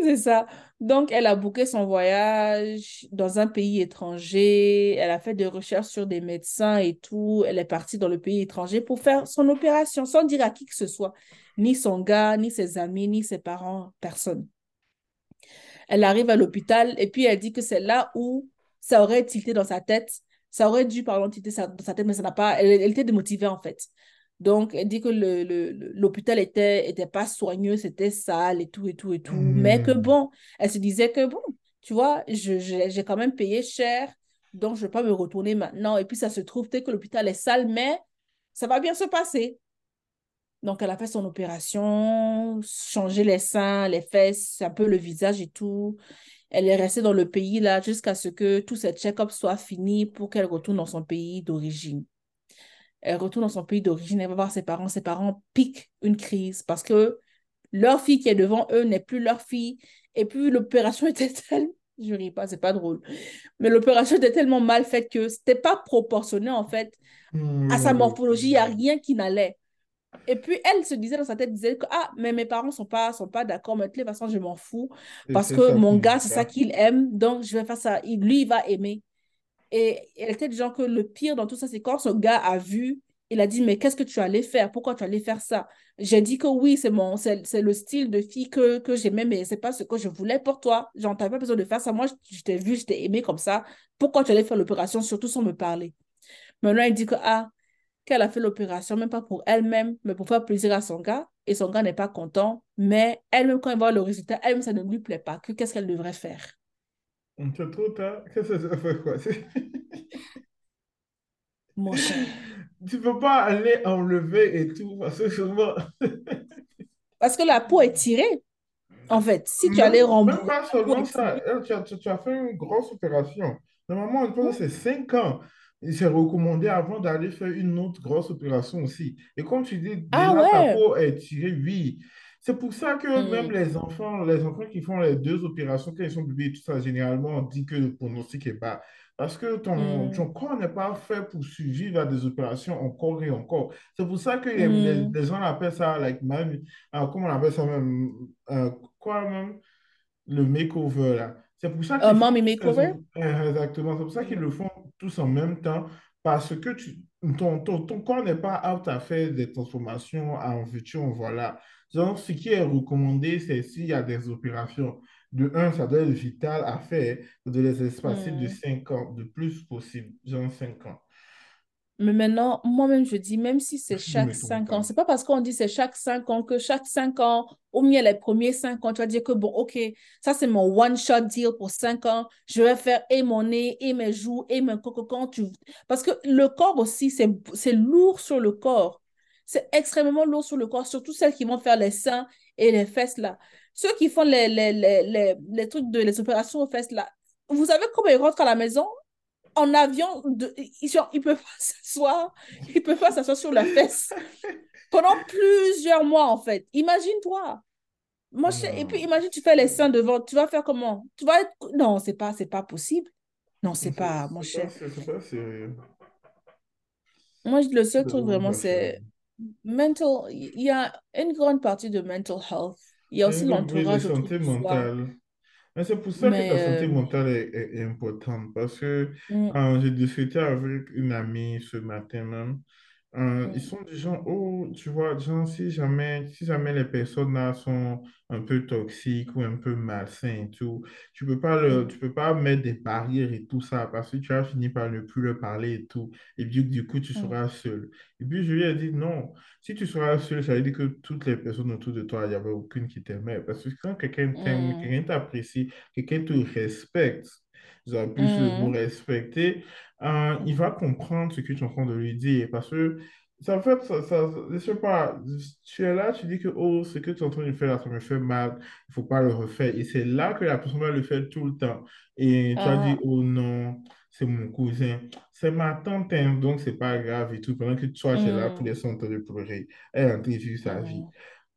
C'est ça. Donc, elle a booké son voyage dans un pays étranger. Elle a fait des recherches sur des médecins et tout. Elle est partie dans le pays étranger pour faire son opération sans dire à qui que ce soit. Ni son gars, ni ses amis, ni ses parents, personne. Elle arrive à l'hôpital et puis elle dit que c'est là où ça aurait tilté dans sa tête. Ça aurait dû, pardon, tilter dans sa tête, mais ça n'a pas. Elle était démotivée en fait. Donc, elle dit que le, le- le- l'hôpital était, était pas soigneux, c'était sale et tout, et tout, et tout. Mais que Hmm. bon, elle se disait que bon, tu vois, j'ai quand même payé cher, donc je ne vais pas me retourner maintenant. Et puis, ça se trouve, peut-être que l'hôpital est sale, mais ça va bien se passer. Donc, elle a fait son opération, changé les seins, les fesses, un peu le visage et tout. Elle est restée dans le pays là jusqu'à ce que tous ces check-ups soient finis pour qu'elle retourne dans son pays d'origine. Elle retourne dans son pays d'origine, elle va voir ses parents. Ses parents piquent une crise parce que leur fille qui est devant eux n'est plus leur fille. Et puis l'opération était tellement, je ris pas, c'est pas drôle, mais l'opération était tellement mal faite que c'était pas proportionné en fait Hmm, à sa oui, morphologie. Il n'y a rien qui n'allait. Et puis elle se disait dans sa tête, disait que ah, mais mes parents sont pas, sont pas d'accord, mais de toute façon, je m'en fous parce que mon gars, c'est ça qu'il aime, donc je vais faire ça. Il- Lui, il va aimer. Et elle était du genre que le pire dans tout ça, c'est quand ce gars a vu, il a dit, mais qu'est-ce que tu allais faire? Pourquoi tu allais faire ça? J'ai dit que oui, c'est mon, c'est le style de fille que, j'aimais, mais c'est pas ce que je voulais pour toi. J'en t'avais pas besoin de faire ça. Moi, je t'ai vu, je t'ai aimé comme ça. Pourquoi tu allais faire l'opération, surtout sans me parler? Maintenant, il dit que, ah, qu'elle a fait l'opération, même pas pour elle-même, mais pour faire plaisir à son gars. Et son gars n'est pas content. Mais elle-même, quand elle voit le résultat, elle-même, ça ne lui plaît pas. Que, qu'est-ce qu'elle devrait faire? C'est trop tard. Qu'est-ce que ça fait quoi? Mon cher. Tu peux pas aller enlever et tout, parce que souvent... Parce que la peau est tirée, en fait. Si tu allais même rembourser, pas seulement ça. Elle, tu as, tu- as fait une grosse opération. Normalement, pense c'est 5 ans. Il s'est recommandé avant d'aller faire une autre grosse opération aussi. Et comme tu dis, Ah déjà ta peau est tirée, oui. C'est pour ça que même Hmm, les enfants, les enfants qui font les deux opérations quand ils sont bébés tout ça, généralement, on dit que le pronostic est bas. Parce que ton, hmm, ton corps n'est pas fait pour survivre à des opérations encore et encore. C'est pour ça que les, les- hmm. les gens appellent ça, like, même, euh, comment on appelle ça même, euh, quoi même? le makeover là. C'est pour ça font mommy makeover? euh, exactement, c'est pour ça qu'ils le font tous en même temps parce que tu, ton, ton, ton corps n'est pas apte à faire des transformations en futur, voilà. Donc, ce qui est recommandé, c'est s'il y a des opérations. De un, ça doit être vital à faire, de les espacer de hmm. 5 ans, de plus possible, genre 5 ans. Mais maintenant, moi-même, je dis, même si c'est chaque mettons cinq ans, pas. c'est pas parce qu'on dit c'est chaque cinq ans que chaque cinq ans, au mieux les premiers cinq ans, tu vas dire que bon, ok, ça c'est mon one-shot deal pour cinq ans, je vais faire et mon nez, et mes joues, et mes cocons. Tu... Parce que le corps aussi, c'est lourd sur le corps. C'est extrêmement lourd sur le corps, surtout celles qui vont faire les seins et les fesses là. Ceux qui font les, les, les, les, les trucs de les opérations aux fesses là. Vous savez comment ils rentrent à la maison? en avion, de, ils ne peuvent pas s'asseoir, ils peuvent pas s'asseoir sur la fesse pendant plusieurs mois, en fait. Imagine-toi. Moi, je, et puis, Non, imagine, tu fais les seins devant, tu vas faire comment? Tu vas être... Non, c'est pas, c'est pas possible. Non, c'est pas, mon cher. Moi, le seul truc vraiment c'est mental. Il y a une grande partie de mental health. Il y a aussi l'entourage autour santé mentale. Mais c'est pour ça que Mais, santé euh, mentale est, est- est importante. Parce que mm, euh, j'ai discuté avec une amie ce matin même. Euh, ils sont des gens, oh, tu vois, genre, si jamais, si jamais les personnes là sont un peu toxiques ou un peu malsains et tout, tu peux pas le, tu peux pas mettre des barrières et tout ça parce que tu vas finir par ne plus leur parler et tout. Et puis, du coup, tu seras seul. Et puis, je lui ai dit, non, si tu seras seul, ça veut dire que toutes les personnes autour de toi, il n'y avait aucune qui t'aimait. Parce que quand quelqu'un t'aime, mm, quelqu'un t'apprécie, quelqu'un te respecte, j'ai plus le mot mm, respecter, euh, il va comprendre ce que tu es en train de lui dire. Parce que, ça, en fait, ça, ça- je sais pas, tu es là, tu dis que, oh, ce que tu es en train de faire là, ça me fait mal, il faut pas le refaire. Et c'est là que la personne va le faire tout le temps. Et tu as dit, ah, oh non, c'est mon cousin, c'est ma tante, hein, donc c'est pas grave et tout. Pendant que toi, tu es là, tous mm, les sont en train de pleurer. Elle est en train de vivre sa vie.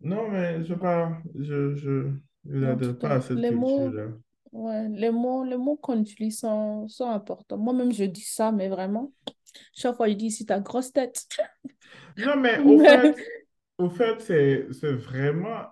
Non, mais je sais pas, je, je, je n'adhère pas à cette culture-là. Ouais, les mots, les mots qu'on utilise sont, sont importants. Moi-même, je dis ça, mais vraiment, chaque fois, je dis ici ta grosse tête. Non, mais au Mais, fait, au fait, c'est, c'est vraiment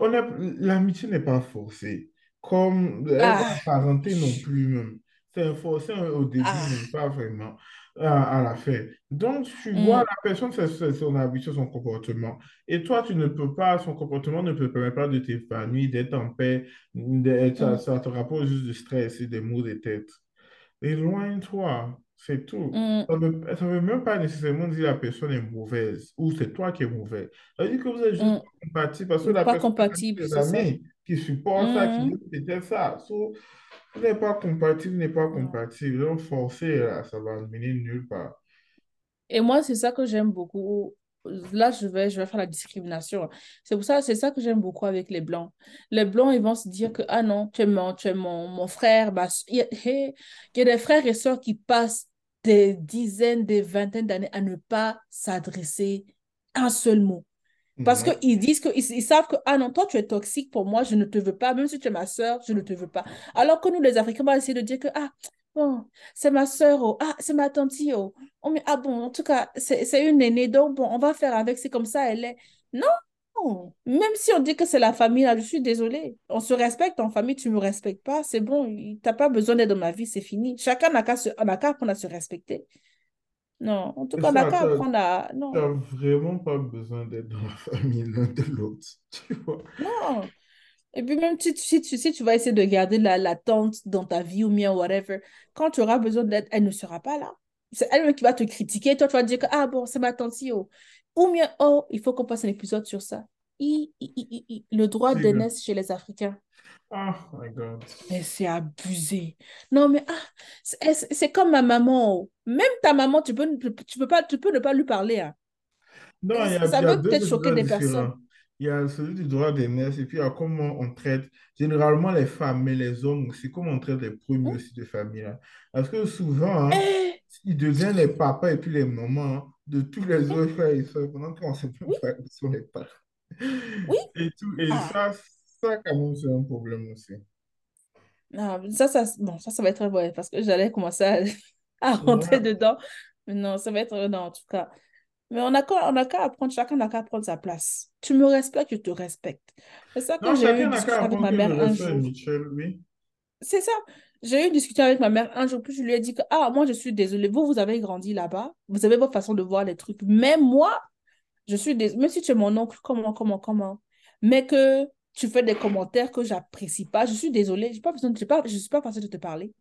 l'amitié n'est pas forcée. Comme va ah, apparenter non plus même. C'est forcé au début, mais ah, pas vraiment à, à la fin. Donc, tu vois, hum, la personne, c'est son habitude, son comportement. Et toi, tu ne peux pas, son comportement ne peut permettre pas de t'épanouir, d'être en paix. de- ça, hum, ça te rapporte juste du stress et des maux de tête. Éloigne-toi, c'est tout. hum, Ça ne veut, ça veut même pas nécessairement dire que la personne est mauvaise ou c'est toi qui es mauvais. Ça veut dire que vous êtes juste pas compatible parce que la Pas personne a compatible, des c'est ça. amis qui supportent ça, qui ça. So, n'êtes pas compatible, n'êtes pas compatible. Donc, forcer, là, ça va mener nulle part. Et moi, c'est ça que j'aime beaucoup. Là, je vais, je vais faire la discrimination. C'est pour ça, c'est ça que j'aime beaucoup avec les Blancs. Les Blancs, ils vont se dire que, ah non, tu es mon, tu es mon, mon frère. Bah, il y a, il y a des frères et sœurs qui passent des dizaines, des vingtaines d'années à ne pas s'adresser un seul mot. Parce Non. qu'ils disent qu'ils ils savent que, ah non, toi, tu es toxique pour moi, je ne te veux pas. Même si tu es ma sœur, je ne te veux pas. Alors que nous, les Africains, on va essayer de dire que, ah, bon, c'est ma sœur, oh, ah, c'est ma tante, oh. Oh, mais, ah bon, en tout cas, c'est une aînée, donc bon, on va faire avec, c'est comme ça, elle est. Non, Non. Même si on dit que c'est la famille, là, je suis désolée. On se respecte en famille, tu ne me respectes pas, c'est bon, tu n'as pas besoin d'être dans ma vie, c'est fini. Chacun n'a qu'à à se respecter. Non, en tout cas, on n'a qu'à apprendre à... Non, t'as vraiment pas besoin d'être dans la famille l'un de l'autre, tu vois. non. Et puis même si, tu- si, tu, si tu vas essayer de garder la, la tante dans ta vie ou bien whatever, quand tu auras besoin d'aide, elle ne sera pas là. C'est elle-même qui va te critiquer. Toi, tu vas dire que, ah bon, c'est ma tante, oh. Ou bien, oh, il faut qu'on passe un épisode sur ça. I- i- i- le droit d'aînesse chez les Africains. Oh my God. Mais c'est abusé. Non, mais ah, c'est comme ma maman. oh. Même ta maman, tu peux, tu peux pas, tu peux ne pas lui parler. hein. Non, y a, ça il y a peut peut-être choquer des personnes? Il y a celui du droit d'aînesse et puis il y a comment on traite, généralement les femmes, mais les hommes aussi, comment on traite les premiers Hein? aussi de famille. là. Parce que souvent, hein, Eh, ils deviennent les papas et puis les mamans hein, de tous les hein? autres frères et sœurs pendant qu'on ne sait pas qui sont les parents. oui. Et tout, et Ah. ça, ça quand même, c'est un problème aussi. Non, ça, ça, bon, ça, ça va être ouais, parce que j'allais commencer à, à rentrer Ouais. dedans. Mais non, ça va être non, en tout cas. Mais on a qu'à, on a qu'à apprendre, chacun n'a qu'à prendre sa place. Tu me respectes, je te respecte. C'est ça que j'ai eu une discussion avec ma mère un jour. oui. C'est ça. J'ai eu une discussion avec ma mère un jour, puis je lui ai dit que, ah, moi, je suis désolée. Vous, vous avez grandi là-bas. Vous avez votre façon de voir les trucs. Mais moi, je suis désolée. Même si tu es mon oncle, comment, comment, comment. Mais que tu fais des commentaires que j'apprécie pas, je suis désolée. J'ai pas besoin j'ai pas, je suis pas forcée de te parler.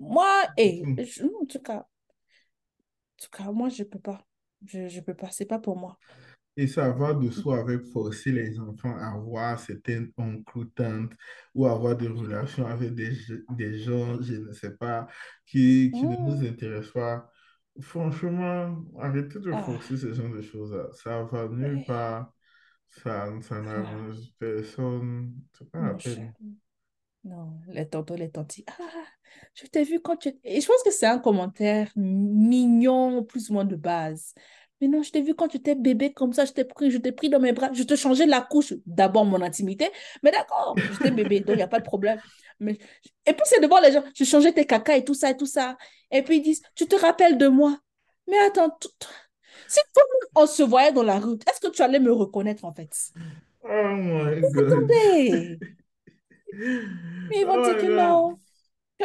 Moi, et je- non, en tout cas, en tout cas, moi, je peux pas. Je, je peux pas. C'est pas pour moi. Et ça va de soi avec forcer les enfants à avoir certaines oncles ou tantes ou avoir des relations avec des, des gens, je ne sais pas, qui, qui ne nous Hmm. intéressent pas. Franchement, arrêtez de Ah, forcer ce genre de choses-là. Ça va nulle eh, part. Ça, ça n'arrange personne. Non, les tontons, les tantis. Ah, je t'ai vu quand tu... Et je pense que c'est un commentaire mignon, plus ou moins de base. Mais non, je t'ai vu quand tu étais bébé comme ça, je t'ai pris, je t'ai pris dans mes bras, je te changeais la couche. D'abord, mon intimité. Mais d'accord, j'étais bébé, donc il n'y a pas de problème. Mais... Et puis, c'est devant les gens, je changeais tes caca et tout ça et tout ça. Et puis, ils disent, tu te rappelles de moi? Mais attends, tout- si monde, on se voyait dans la rue, est-ce que tu allais me reconnaître en fait? Oh my God. Attendez, mais ils vont Oh dire que non.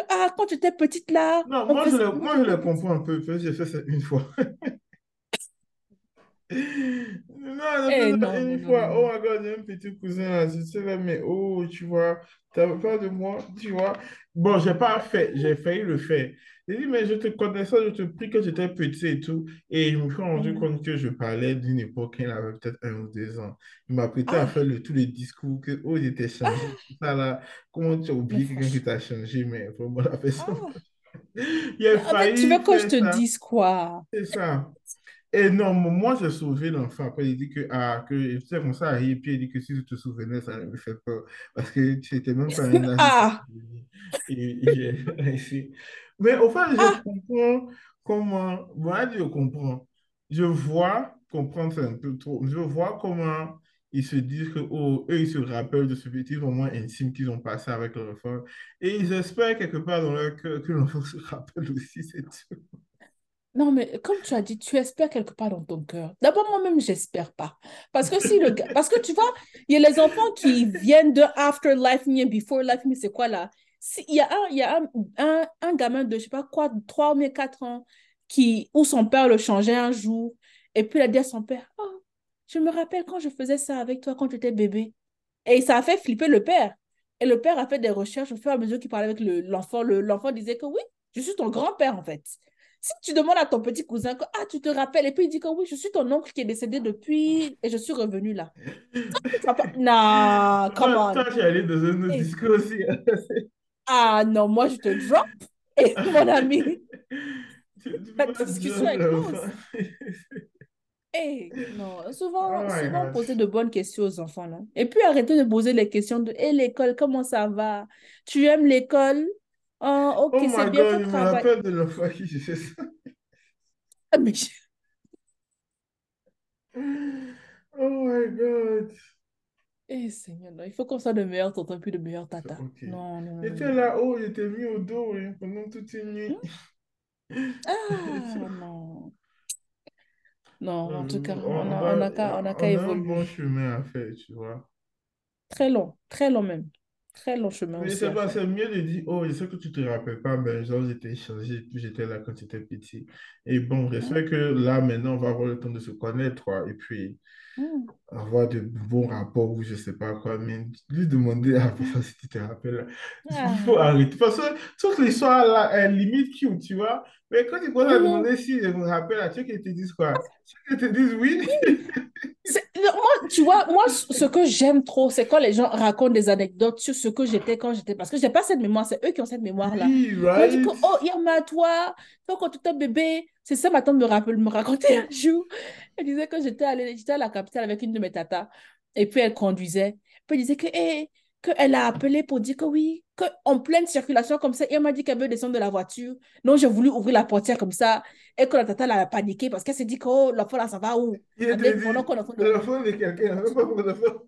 Ah, quand tu étais petite là, Non, on moi je le, moi je le comprends un peu, j'ai fait ça une fois. Non, eh, non, non, une non, non, fois. Oh non. my God, j'ai un petit cousin là. Je sais là, mais oh, tu vois, t'avais pas de moi, tu vois. Bon, j'ai pas fait, j'ai failli le faire. J'ai dit, mais je te connaissais, je te prie que j'étais petit et tout. Et je me suis rendu Mhm. compte que je parlais d'une époque il avait peut-être un ou deux ans. Il m'a prêté à faire Ah, le, tous les discours que, oh, j'étais changé, ah, tout ça là. Comment tu as oublié quelqu'un qui t'a changé, mais vraiment la personne. Ah, Il a en fait, tu failli veux que je te ça. dise quoi? C'est ça. Et non, moi, j'ai sauvé l'enfant. Après, il dit que, ah, que c'est comme ça, et puis il dit que si je te souvenais, ça me fait peur. Parce que tu n'étais même pas un Ah. Mais au fait, je ah, comprends comment, moi, je comprends. Je vois, comprendre, c'est un peu trop, je vois comment ils se disent que, oh, eux, ils se rappellent de ce petit moment intime qu'ils ont passé avec leur enfant. Et ils espèrent quelque part dans leur cœur que l'enfant se rappelle aussi, c'est tout. Non, mais comme tu as dit, tu espères quelque part dans ton cœur. D'abord, moi-même, j'espère pas. Parce que si le gars, parce que tu vois, il y a les enfants qui viennent de afterlife, mais before life, mais c'est quoi là? Il y a un, y a un, un, un gamin de, je sais pas quoi, 3 ou 4 ans, qui, où son père le changeait un jour, et puis il a dit à son père, oh, je me rappelle quand je faisais ça avec toi quand tu étais bébé. Et ça a fait flipper le père. Et le père a fait des recherches au fur et à mesure qu'il parlait avec le- l'enfant. Le, l'enfant disait que oui, je suis ton grand-père en fait. Si tu demandes à ton petit cousin que ah, tu te rappelles, et puis il dit que oui, je suis ton oncle qui est décédé depuis et je suis revenu là. Non, come Toi, tu es allé dans un autre discours aussi. Ah non, moi je te drop. Et mon ami, la discussion est close. Non, Oh souvent, my souvent poser de bonnes questions aux enfants là. Et puis arrêter de poser les questions de et l'école, comment ça va? Tu aimes l'école? Ah, ok, Oh c'est my bien God, ton je me rappelle de l'enfant qui j'ai fait ça. Ah, mais je- Oh my God. Eh, Seigneur, non, il faut qu'on soit de meilleurs tontons puis de meilleurs tatas. Ok. Non, non, non, J'étais là-haut, j'étais mis au dos hein, pendant toute une nuit. Ah, non. Non, en tout Euh, cas, on On a, on on a qu'à on a un bon évoluer. chemin à faire, tu vois. Très long, très long même. Très long chemin Mais c'est pas, c'est mieux de dire, oh, je sais que tu te rappelles pas, mais genre, j'étais changé, puis j'étais là quand tu étais petit. Et bon, j'espère que là, maintenant, on va avoir le temps de se connaître, quoi, et puis mm, avoir de bons rapports ou je sais pas quoi, mais lui demander à la personne si tu te rappelles. Il faut Ah. arrêter. Parce que toute l'histoire là est limite cute, tu vois. Mais quand tu à Mhm. demander si je me rappelle, tu veux qu'ils te disent quoi? Tu veux qu'ils te disent oui? Moi, tu vois, moi, ce que j'aime trop, c'est quand les gens racontent des anecdotes sur ce que j'étais quand j'étais. Parce que j'ai pas cette mémoire, c'est eux qui ont cette mémoire-là. Oui, right? oh, Irma, toi, toi, quand tu étais bébé, c'est ça, ma tante me rappelle, me racontait un jour. Elle disait que j'étais allée, j'étais à la capitale avec une de mes tatas. Et puis, elle conduisait. Puis, elle disait que, eh, qu'elle a appelé pour dire que oui, qu'en pleine circulation comme ça, elle m'a dit qu'elle veut descendre de la voiture. Donc, j'ai voulu ouvrir la portière comme ça. Et que la tata, elle a paniqué parce qu'elle s'est dit que, oh, l'enfant là, ça va où? Il est- dit, train de quelqu'un, même pas mon téléphone.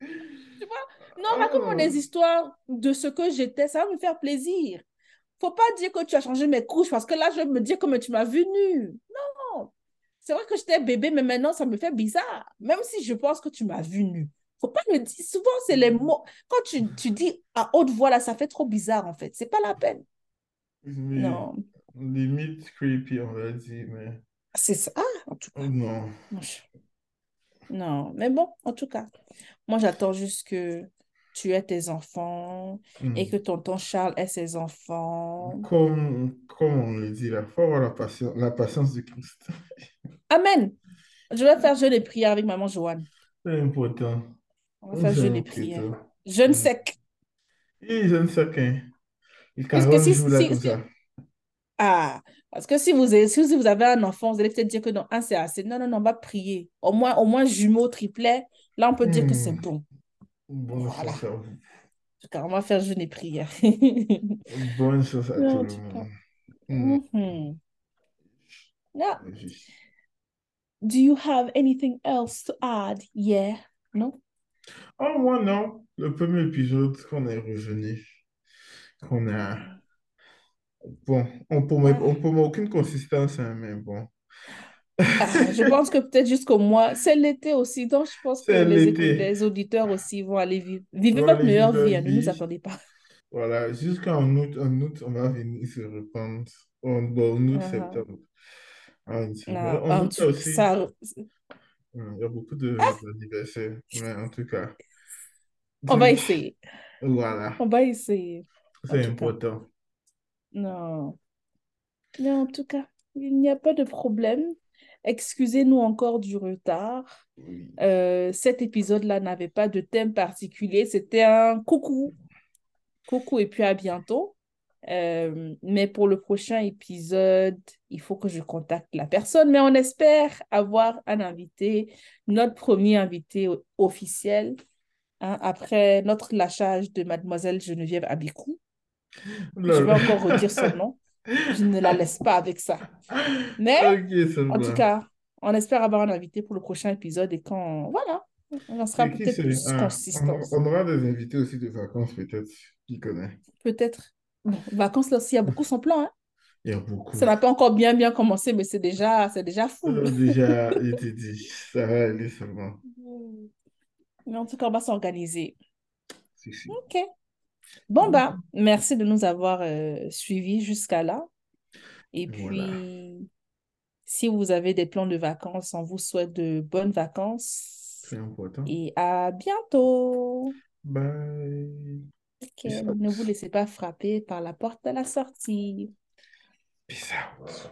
Tu vois? Non, raconte-moi Oh, des histoires de ce que j'étais, ça va me faire plaisir. Faut pas dire que tu as changé mes couches parce que là, je vais me dire comme tu m'as vu nu. Non, c'est vrai que j'étais bébé, mais maintenant, ça me fait bizarre. Même si je pense que tu m'as vu nu. Faut pas me dire. Souvent, c'est les mots. Quand tu, tu dis à haute voix, là, ça fait trop bizarre, en fait. C'est pas la peine. Non, limite creepy, on va dire, mais c'est ça, Ah, en tout cas. non. Non, mais bon, en tout cas. Moi, j'attends juste que tu aies tes enfants et que Hmm. tonton Charles ait ses enfants. Comme, comme on le dit, il faut avoir la patience, la patience de Christ. Amen. Je vais faire jeûne et prière avec maman Joanne. C'est important. On va faire C'est jeûne et prière. important. Jeûne Hmm. sec. Et je ne sais. Il Puisque 40 si, si, ah, parce que si vous, avez- si vous avez un enfant, vous allez peut-être dire que non, un c'est assez. Non, non, non, on va prier. Au moins, au moins jumeau, triplet. Là, on peut dire que c'est Hmm. bon. Bonne Voilà. chance à vous. En tout cas, on va faire jeûne et prière. Bonne chance à tout le tout cas. monde. Hmm. Yeah. Juste. Do you have anything else to add? Yeah. Non? Oh, moi, non. Le premier épisode qu'on est revenu, qu'on a. Bon, on promet, Ah. on promet aucune consistance, hein, mais bon. Ah, je pense que peut-être jusqu'au mois, c'est l'été aussi, donc je pense que les, auditeurs aussi vont aller vivre. Vivez votre meilleure leur vie, ne nous attendez pas. Voilà, jusqu'en août, en août, on va venir se reprendre. En, bon, en août, Ah, septembre. Ah, ah, En en août tout cas, aussi, ça, il y a beaucoup de- d'anniversaires. Mais en tout cas, on va essayer. voilà, On va essayer. En c'est important. non. Mais en tout cas, il n'y a pas de problème. Excusez-nous encore du retard. Oui. Euh, cet épisode-là n'avait pas de thème particulier. C'était un coucou. Coucou et puis à bientôt. Euh, mais pour le prochain épisode, il faut que je contacte la personne. Mais on espère avoir un invité, notre premier invité officiel, hein, après notre lâchage de Mademoiselle Geneviève Abicou. Je vais encore redire son nom. Je ne la laisse pas avec ça. Mais en tout cas, on espère avoir un invité pour le prochain épisode et quand, voilà, on en sera peut-être plus Ah, on, consistante. on aura des invités aussi de vacances, peut-être. Qui connaît? Peut-être. Bon, vacances là aussi, il y a beaucoup son plan, hein. Il y a beaucoup. Ça n'a pas encore bien bien commencé, mais c'est déjà, c'est déjà. Euh, déjà, je t'ai dit, ça va aller seulement. Mais en tout cas, on va s'organiser. Si, si. OK. Bon, mm. bah, merci de nous avoir euh, suivis jusqu'à là. Et puis, si vous avez des plans de vacances, on vous souhaite de bonnes vacances. C'est important. Et à bientôt. Bye. Okay. Ne vous laissez pas frapper par la porte de la sortie. Peace out.